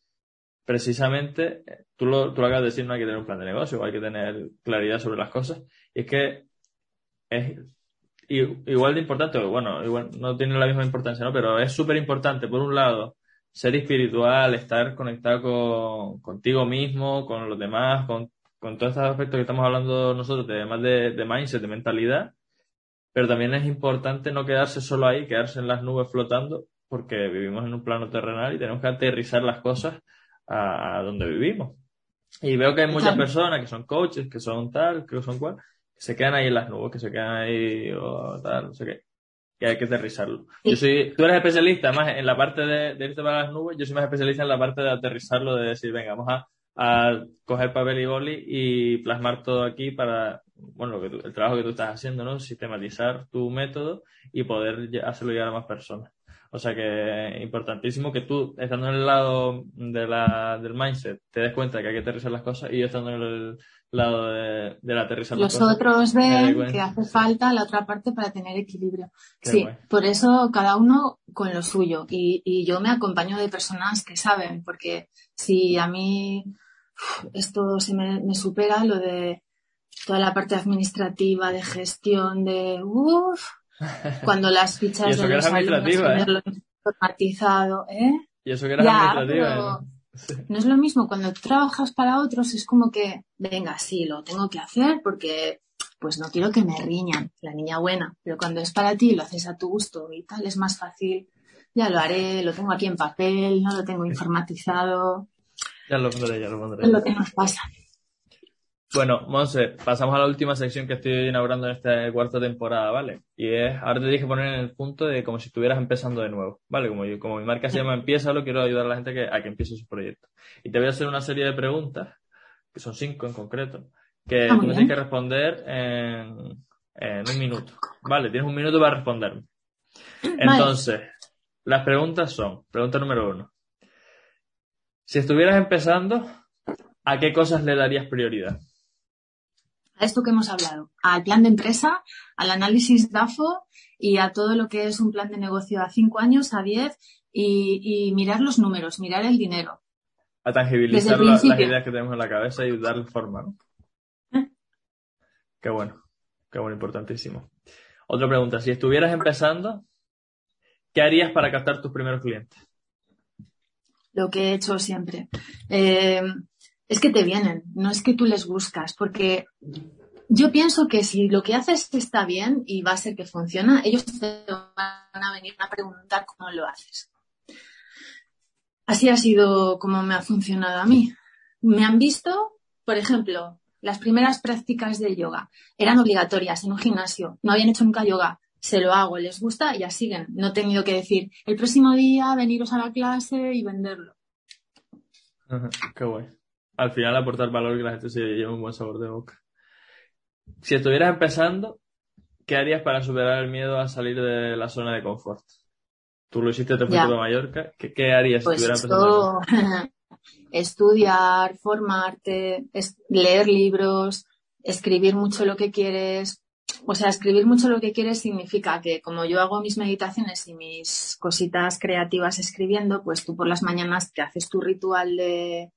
precisamente tú lo, tú lo acabas de decir, no hay que tener un plan de negocio, hay que tener claridad sobre las cosas. Y es que es igual de importante, bueno, igual no tiene la misma importancia, ¿no? Pero es súper importante, por un lado, ser espiritual, estar conectado con, contigo mismo, con los demás, con, con todos estos aspectos que estamos hablando nosotros, además de, de mindset, de mentalidad, pero también es importante no quedarse solo ahí, quedarse en las nubes flotando, porque vivimos en un plano terrenal y tenemos que aterrizar las cosas a, donde vivimos. Y veo que hay muchas personas que son coaches, que son tal, que son cual, que se quedan ahí en las nubes, que se quedan ahí o tal, no sé qué que hay que aterrizarlo. Yo soy, tú eres especialista más en la parte de, de, irte para las nubes, yo soy más especialista en la parte de aterrizarlo, de decir, venga, vamos a, a coger papel y boli y plasmar todo aquí para, bueno, lo que el trabajo que tú estás haciendo, ¿no? Sistematizar tu método y poder hacerlo llegar a más personas. O sea que es importantísimo que tú, estando en el lado de la, del mindset, te des cuenta que hay que aterrizar las cosas y yo estando en el lado de, del aterrizar Los otros ven que hace falta la otra parte para tener equilibrio. sí, por eso cada uno con lo suyo. Y, y yo me acompaño de personas que saben, porque si a mí esto se me, me supera, lo de toda la parte administrativa, de gestión, de uff, <laughs> cuando las fichas de los alumnos ¿eh? informatizado, ¿eh? Y eso que era administrativa. ¿eh? No es lo mismo cuando trabajas para otros, es como que, venga, sí, lo tengo que hacer porque pues no quiero que me riñan, la niña buena, pero cuando es para ti, lo haces a tu gusto y tal, es más fácil, ya lo haré, lo tengo aquí en papel, no lo tengo informatizado. Ya lo pondré, ya lo pondré. Es lo que nos pasa. Bueno, Monse, pasamos a la última sección que estoy inaugurando en esta cuarta temporada, ¿vale? Y es, ahora te dije poner en el punto de como si estuvieras empezando de nuevo, ¿vale? Como, como mi marca se llama Empieza, lo quiero ayudar a la gente que, a que empiece su proyecto. Y te voy a hacer una serie de preguntas, que son cinco en concreto, que ah, tienes que responder en, en un minuto. Vale, tienes un minuto para responderme. Entonces, las preguntas son, pregunta número uno. Si estuvieras empezando, ¿a qué cosas le darías prioridad? A esto que hemos hablado, al plan de empresa, al análisis DAFO y a todo lo que es un plan de negocio a cinco años, a diez y, mirar los números, mirar el dinero. A tangibilizar las ideas que tenemos en la cabeza y darle forma, ¿no? ¿Eh? <laughs> Qué bueno, qué bueno, importantísimo. Otra pregunta, si estuvieras empezando, ¿qué harías para captar tus primeros clientes? Lo que he hecho siempre. Eh, es que te vienen, no es que tú les buscas, porque yo pienso que si lo que haces está bien y va a ser que funciona, ellos te van a venir a preguntar cómo lo haces. Así ha sido como me ha funcionado a mí. Me han visto, por ejemplo, las primeras prácticas de yoga eran obligatorias en un gimnasio, no habían hecho nunca yoga, se lo hago, les gusta y ya siguen. No he tenido que decir el próximo día veniros a la clase y venderlo. qué guay. Al final aportar valor y que la gente se lleve un buen sabor de boca. Si estuvieras empezando, ¿qué harías para superar el miedo a salir de la zona de confort? Tú lo hiciste, te fuiste de Mallorca. ¿Qué, harías si pues estuvieras empezando? <laughs> Estudiar, formarte, leer libros, escribir mucho lo que quieres, o sea, escribir mucho lo que quieres significa que como yo hago mis meditaciones y mis cositas creativas escribiendo, pues tú por las mañanas te haces tu ritual de...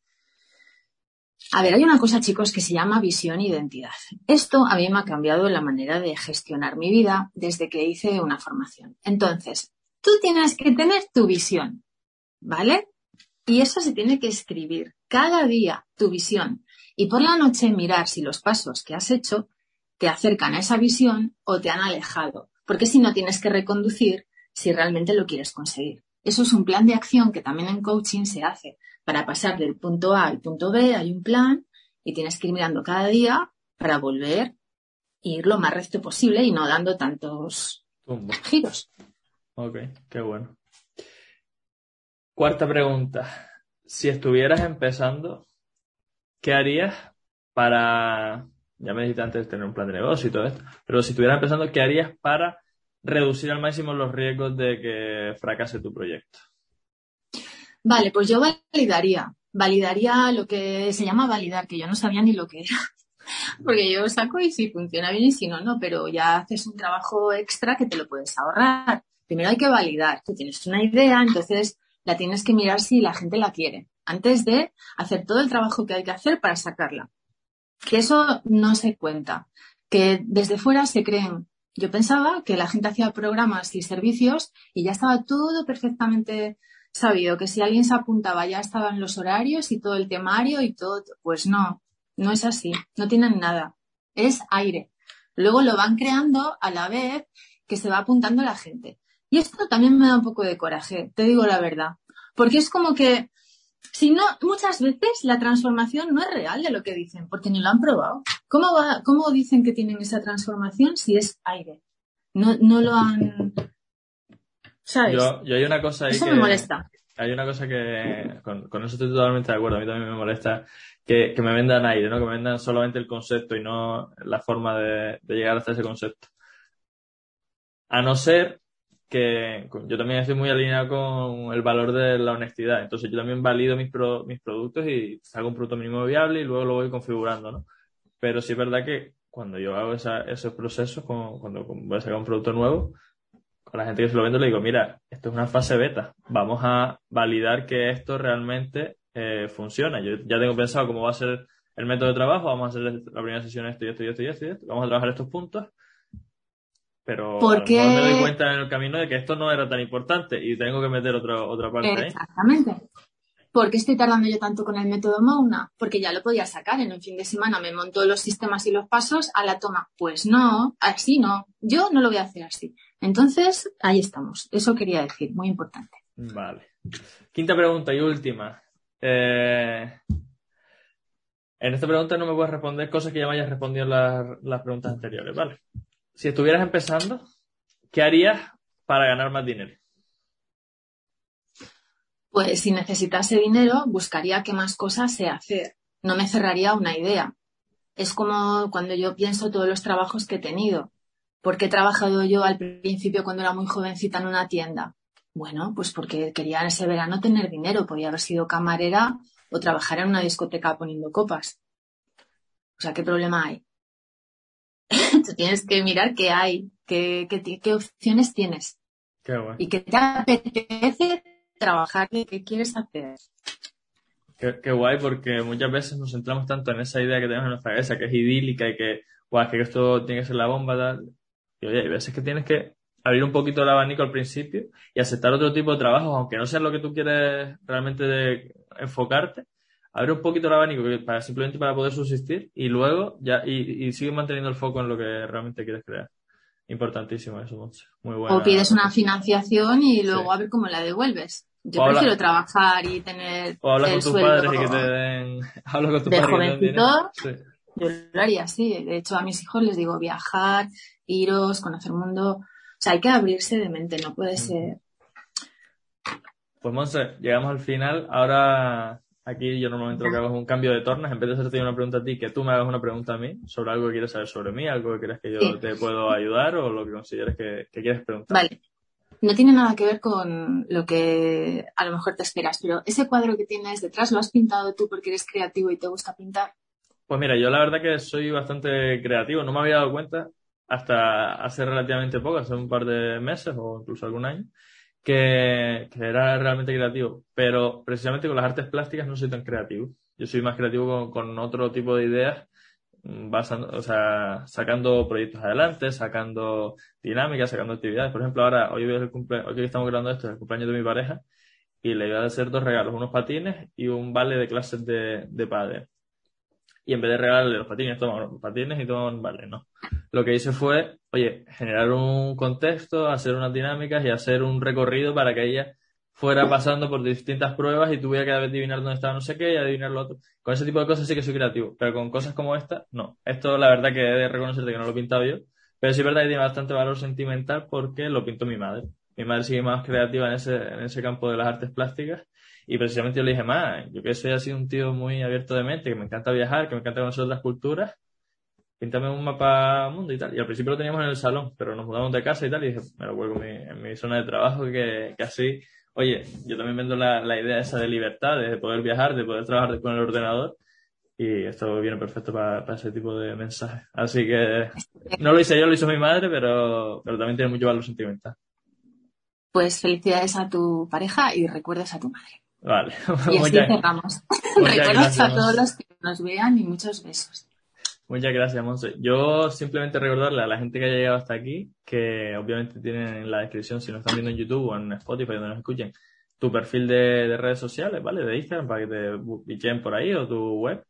A ver, hay una cosa, chicos, que se llama visión e identidad. Esto a mí me ha cambiado la manera de gestionar mi vida desde que hice una formación. Entonces, tú tienes que tener tu visión, ¿vale? Y eso se tiene que escribir cada día, tu visión. Y por la noche mirar si los pasos que has hecho te acercan a esa visión o te han alejado, porque si no tienes que reconducir si realmente lo quieres conseguir. Eso es un plan de acción que también en coaching se hace. Para pasar del punto A al punto B hay un plan y tienes que ir mirando cada día para volver e ir lo más recto posible y no dando tantos giros. Ok, qué bueno. Cuarta pregunta. Si estuvieras empezando, ¿qué harías para ya me dijiste antes tener un plan de negocio y todo esto, pero si estuvieras empezando, ¿qué harías para reducir al máximo los riesgos de que fracase tu proyecto? Vale, pues yo validaría, validaría lo que se llama validar, que yo no sabía ni lo que era. <laughs> Porque yo saco y si funciona bien y si no, no, pero ya haces un trabajo extra que te lo puedes ahorrar. Primero hay que validar. Tú tienes una idea, entonces la tienes que mirar si la gente la quiere, antes de hacer todo el trabajo que hay que hacer para sacarla que eso no se cuenta, que desde fuera se creen. Yo pensaba que la gente hacía programas y servicios y ya estaba todo perfectamente sabido, que si alguien se apuntaba ya estaban los horarios y todo el temario y todo. Pues no, no es así, no tienen nada, es aire. Luego lo van creando a la vez que se va apuntando la gente. Y esto también me da un poco de coraje, te digo la verdad, porque es como que si no, muchas veces la transformación no es real de lo que dicen, porque ni lo han probado. ¿Cómo, va, cómo dicen que tienen esa transformación si es aire? No, no lo han. ¿Sabes? Yo, yo hay una cosa ahí eso me molesta. Hay una cosa que. Con, eso estoy totalmente de acuerdo. A mí también me molesta que, que, me vendan aire, ¿no? Que me vendan solamente el concepto y no la forma de, de llegar hasta ese concepto. A no ser que yo también estoy muy alineado con el valor de la honestidad. Entonces yo también valido mis, mis productos y hago un producto mínimo viable y luego lo voy configurando, ¿no? Pero sí es verdad que cuando yo hago esos procesos, cuando voy a sacar un producto nuevo, con la gente que se lo vende le digo, mira, esto es una fase beta, vamos a validar que esto realmente eh, funciona. Yo ya tengo pensado cómo va a ser el método de trabajo, vamos a hacer la primera sesión esto y esto y esto y esto, y esto. vamos a trabajar estos puntos pero Porque... me doy cuenta en el camino de que esto no era tan importante y tengo que meter otra, otra parte Exactamente. ¿Por qué estoy tardando yo tanto con el método Mauna? Porque ya lo podía sacar en un fin de semana, me montó los sistemas y los pasos a la toma. Pues no, así no. Yo no lo voy a hacer así. Entonces, ahí estamos. Eso quería decir, muy importante. Vale. Quinta pregunta y última. Eh, en esta pregunta no me puedes responder cosas que ya me hayas respondido en las, las preguntas anteriores, ¿vale? si estuvieras empezando, ¿qué harías para ganar más dinero? Pues si necesitase dinero, buscaría qué más cosas sé hacer. No me cerraría una idea. Es como cuando yo pienso todos los trabajos que he tenido. ¿Por qué he trabajado yo al principio cuando era muy jovencita en una tienda? Bueno, pues porque quería en ese verano tener dinero. Podía haber sido camarera o trabajar en una discoteca poniendo copas. O sea, ¿qué problema hay? <laughs> Tú tienes que mirar qué hay, qué, qué, opciones tienes. Qué guay. Y qué te apetece trabajar, qué quieres hacer. Qué, guay, porque muchas veces nos centramos tanto en esa idea que tenemos en nuestra cabeza, que es idílica y que, guay, que esto tiene que ser la bomba, tal. Y oye, hay veces que tienes que abrir un poquito el abanico al principio y aceptar otro tipo de trabajo, aunque no sea lo que tú quieres realmente de enfocarte, abrir un poquito el abanico para simplemente para poder subsistir y luego ya y, y sigue manteniendo el foco en lo que realmente quieres crear. Importantísimo eso, Muy bueno. O pides una financiación y luego a ver cómo la devuelves. Yo prefiero trabajar y tener. O hablar con tus padres y que te den. <laughs> Hablo con tus de jovencito, Yo lo haría así. De hecho, a mis hijos les digo viajar, iros, conocer el mundo. O sea, hay que abrirse de mente, no puede ser. Pues Monse, llegamos al final. Ahora aquí yo normalmente lo que hago es un cambio de tornas. En vez de hacerte una pregunta a ti, que tú me hagas una pregunta a mí sobre algo que quieres saber sobre mí, algo que creas que yo te puedo ayudar o lo que consideres que, que quieres preguntar. Vale no tiene nada que ver con lo que a lo mejor te esperas, pero ese cuadro que tienes detrás, ¿lo has pintado tú porque eres creativo y te gusta pintar? Pues mira, yo la verdad que soy bastante creativo, no me había dado cuenta hasta hace relativamente poco, hace un par de meses o incluso algún año, que, era realmente creativo, pero precisamente con las artes plásticas no soy tan creativo. Yo soy más creativo con otro tipo de ideas basando, o sea, sacando proyectos adelante, sacando dinámicas, sacando actividades. Por ejemplo, ahora, hoy, es el cumple, hoy estamos grabando esto, es el cumpleaños de mi pareja, y le iba a hacer dos regalos, unos patines y un vale de clases de, de padre. Y en vez de regalarle los patines, toma patines y toma vale, no. Lo que hice fue, oye, generar un contexto, hacer unas dinámicas y hacer un recorrido para que ella fuera pasando por distintas pruebas y tuviera que adivinar dónde estaba no sé qué y adivinar lo otro. Con ese tipo de cosas sí que soy creativo, pero con cosas como esta, no. Esto la verdad que he de reconocerte que no lo he pintado yo, pero sí es verdad que tiene bastante valor sentimental porque lo pintó mi madre. Mi madre sigue más creativa en ese, en ese campo de las artes plásticas y precisamente yo le dije, más, yo que soy así un tío muy abierto de mente, que me encanta viajar, que me encanta conocer otras culturas, píntame un mapa mundo y tal. Y al principio lo teníamos en el salón, pero nos mudamos de casa y tal, y dije, me lo cuelgo en mi, zona de trabajo, que, que así oye, yo también vendo la, la idea esa de libertad, de poder viajar, de poder trabajar con el ordenador. Y esto viene perfecto para, ese tipo de mensajes. Así que no lo hice yo, lo hizo mi madre, pero, pero también tiene mucho valor sentimental. Pues felicidades a tu pareja y recuerdos a tu madre. Vale. <laughs> Y así cerramos. <laughs> Recuerdos a todos los que nos vean y muchos besos. Muchas gracias, Monse. Yo simplemente recordarle a la gente que haya llegado hasta aquí que obviamente tienen en la descripción, si nos están viendo en YouTube o en Spotify, donde nos escuchen, tu perfil de, redes sociales, ¿vale? De Instagram, para que te bichen por ahí o tu web.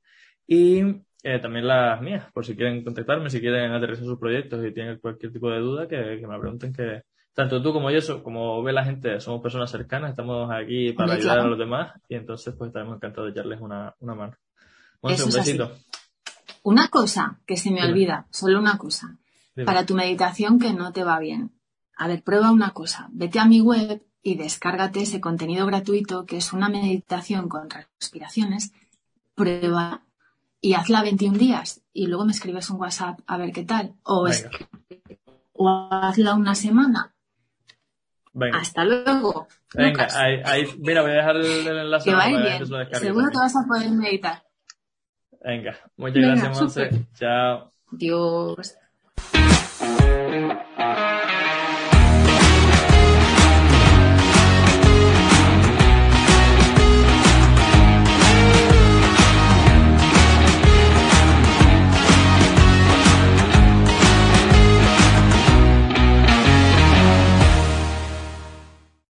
Y eh, también las mías, por si quieren contactarme, si quieren aterrizar sus proyectos y tienen cualquier tipo de duda, que, me pregunten que tanto tú como yo, como ve la gente, somos personas cercanas, estamos aquí para ayudar a los demás y entonces pues estaremos encantados de echarles una, mano. Monse, un besito. Una cosa que se me olvida, solo una cosa. Para tu meditación que no te va bien. A ver, prueba una cosa. Vete a mi web y descárgate ese contenido gratuito que es una meditación con respiraciones. Prueba y hazla 21 días y luego me escribes un WhatsApp a ver qué tal. O, o hazla una semana. Hasta luego. Venga, ahí, mira, voy a dejar el, enlace. Que va bien. Seguro que vas a poder meditar. Venga, muchas gracias, Monse. Chao. Dios.